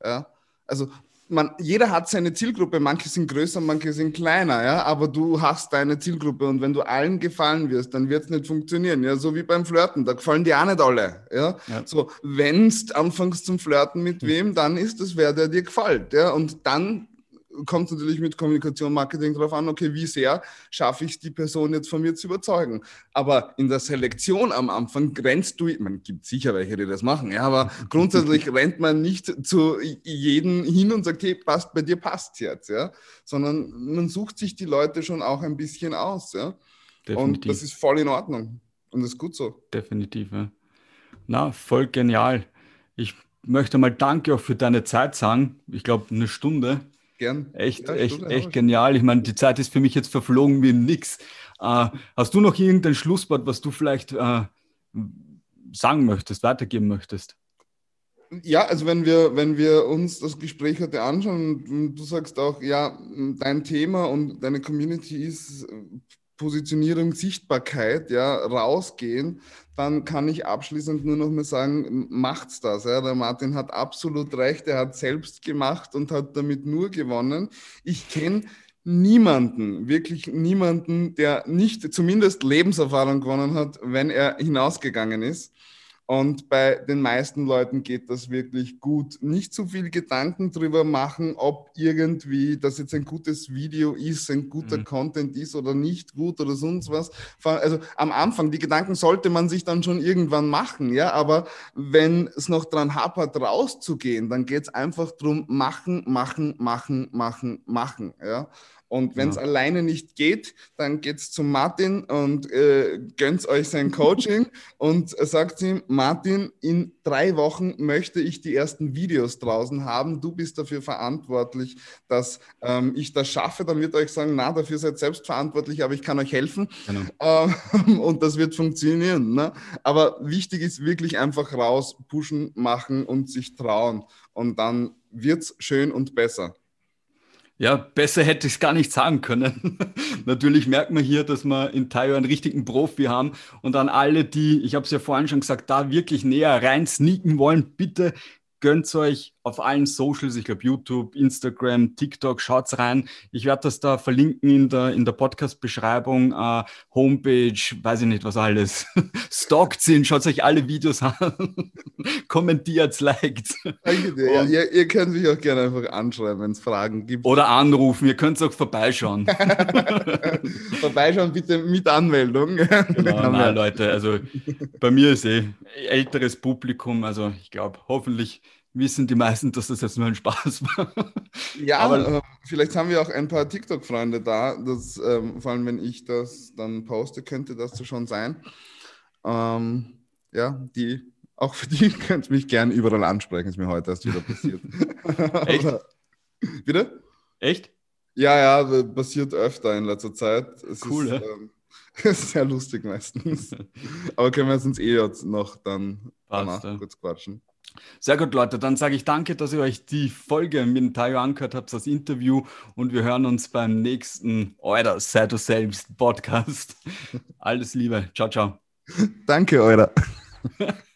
Ja? Also man, jeder hat seine Zielgruppe, manche sind größer, manche sind kleiner, ja, aber du hast deine Zielgruppe. Und wenn du allen gefallen wirst, dann wird es nicht funktionieren, ja, so wie beim Flirten, da gefallen dir auch nicht alle, ja, ja. so, wenn du anfängst zum Flirten mit hm. wem, dann ist es wer, der dir gefällt, ja, und dann kommt natürlich mit Kommunikation, Marketing darauf an, okay, wie sehr schaffe ich die Person jetzt von mir zu überzeugen. Aber in der Selektion am Anfang grenzt du, man gibt sicher welche, die das machen, ja, aber [laughs] grundsätzlich rennt man nicht zu jedem hin und sagt, hey, passt, bei dir passt jetzt, ja, sondern man sucht sich die Leute schon auch ein bisschen aus, ja. Definitiv. Und das ist voll in Ordnung und das ist gut so. Definitiv, ja. Na, voll genial. Ich möchte mal Danke auch für deine Zeit sagen. Ich glaube, eine Stunde Gern. Echt, ja, echt, echt genial. Ich meine, die Zeit ist für mich jetzt verflogen wie nix. Äh, hast du noch irgendein Schlusswort, was du vielleicht äh, sagen möchtest, weitergeben möchtest? Ja, also wenn wir, wenn wir uns das Gespräch heute anschauen und du sagst auch, ja, dein Thema und deine Community ist Positionierung, Sichtbarkeit, ja, rausgehen, dann kann ich abschließend nur noch mal sagen, macht's das. Ja. Der Martin hat absolut recht, er hat selbst gemacht und hat damit nur gewonnen. Ich kenne niemanden, wirklich niemanden, der nicht zumindest Lebenserfahrung gewonnen hat, wenn er hinausgegangen ist. Und bei den meisten Leuten geht das wirklich gut. Nicht zu viel Gedanken drüber machen, ob irgendwie das jetzt ein gutes Video ist, ein guter mhm. Content ist oder nicht gut oder sonst was. Also am Anfang, die Gedanken sollte man sich dann schon irgendwann machen, ja. Aber wenn es noch dran hapert, rauszugehen, dann geht es einfach drum machen, machen, machen, machen, machen, ja. Und wenn es ja. alleine nicht geht, dann geht's zu Martin und äh, gönnt euch sein Coaching [laughs] und sagt ihm, Martin, in drei Wochen möchte ich die ersten Videos draußen haben. Du bist dafür verantwortlich, dass ähm, ich das schaffe. Dann wird euch sagen, na, dafür seid selbst verantwortlich, aber ich kann euch helfen. Genau. Ähm, [laughs] und das wird funktionieren. Ne? Aber wichtig ist wirklich einfach raus, pushen, machen und sich trauen. Und dann wird's schön und besser. Ja, besser hätte ich es gar nicht sagen können. [laughs] Natürlich merkt man hier, dass wir in Tayo einen richtigen Profi haben und an alle, die, ich habe es ja vorhin schon gesagt, da wirklich näher rein sneaken wollen, bitte gönnt euch auf allen Socials, ich glaube YouTube, Instagram, TikTok, schaut's rein. Ich werde das da verlinken in der, in der Podcast-Beschreibung, äh, Homepage, weiß ich nicht was alles. [laughs] Stalkt sind, schaut euch alle Videos an, [laughs] kommentiert, liked. Danke dir. Ja, ihr, ihr, könnt mich auch gerne einfach anschreiben, wenn es Fragen gibt. Oder anrufen, ihr könnt auch vorbeischauen. [laughs] vorbeischauen bitte mit Anmeldung. Genau, nein, Leute, also bei mir ist eh älteres Publikum, also ich glaube, hoffentlich wissen die meisten, dass das jetzt nur ein Spaß war. Ja, aber äh, vielleicht haben wir auch ein paar TikTok-Freunde da. Das, ähm, vor allem, wenn ich das dann poste, könnte das so schon sein. Ähm, ja, die, auch für die [laughs] könnt ihr mich gerne überall ansprechen, ist mir heute erst wieder passiert. [laughs] Echt? [laughs] Bitte? Echt? Ja, ja, passiert öfter in letzter Zeit. Es cool, ist, ähm, sehr lustig meistens. Aber können wir uns eh jetzt noch dann Passt, danach ja. kurz quatschen. Sehr gut, Leute. Dann sage ich danke, dass ihr euch die Folge mit Tayo angehört habt, das Interview. Und wir hören uns beim nächsten Euer Sei du selbst Podcast. [laughs] Alles Liebe. Ciao, ciao. Danke, Euer. [laughs]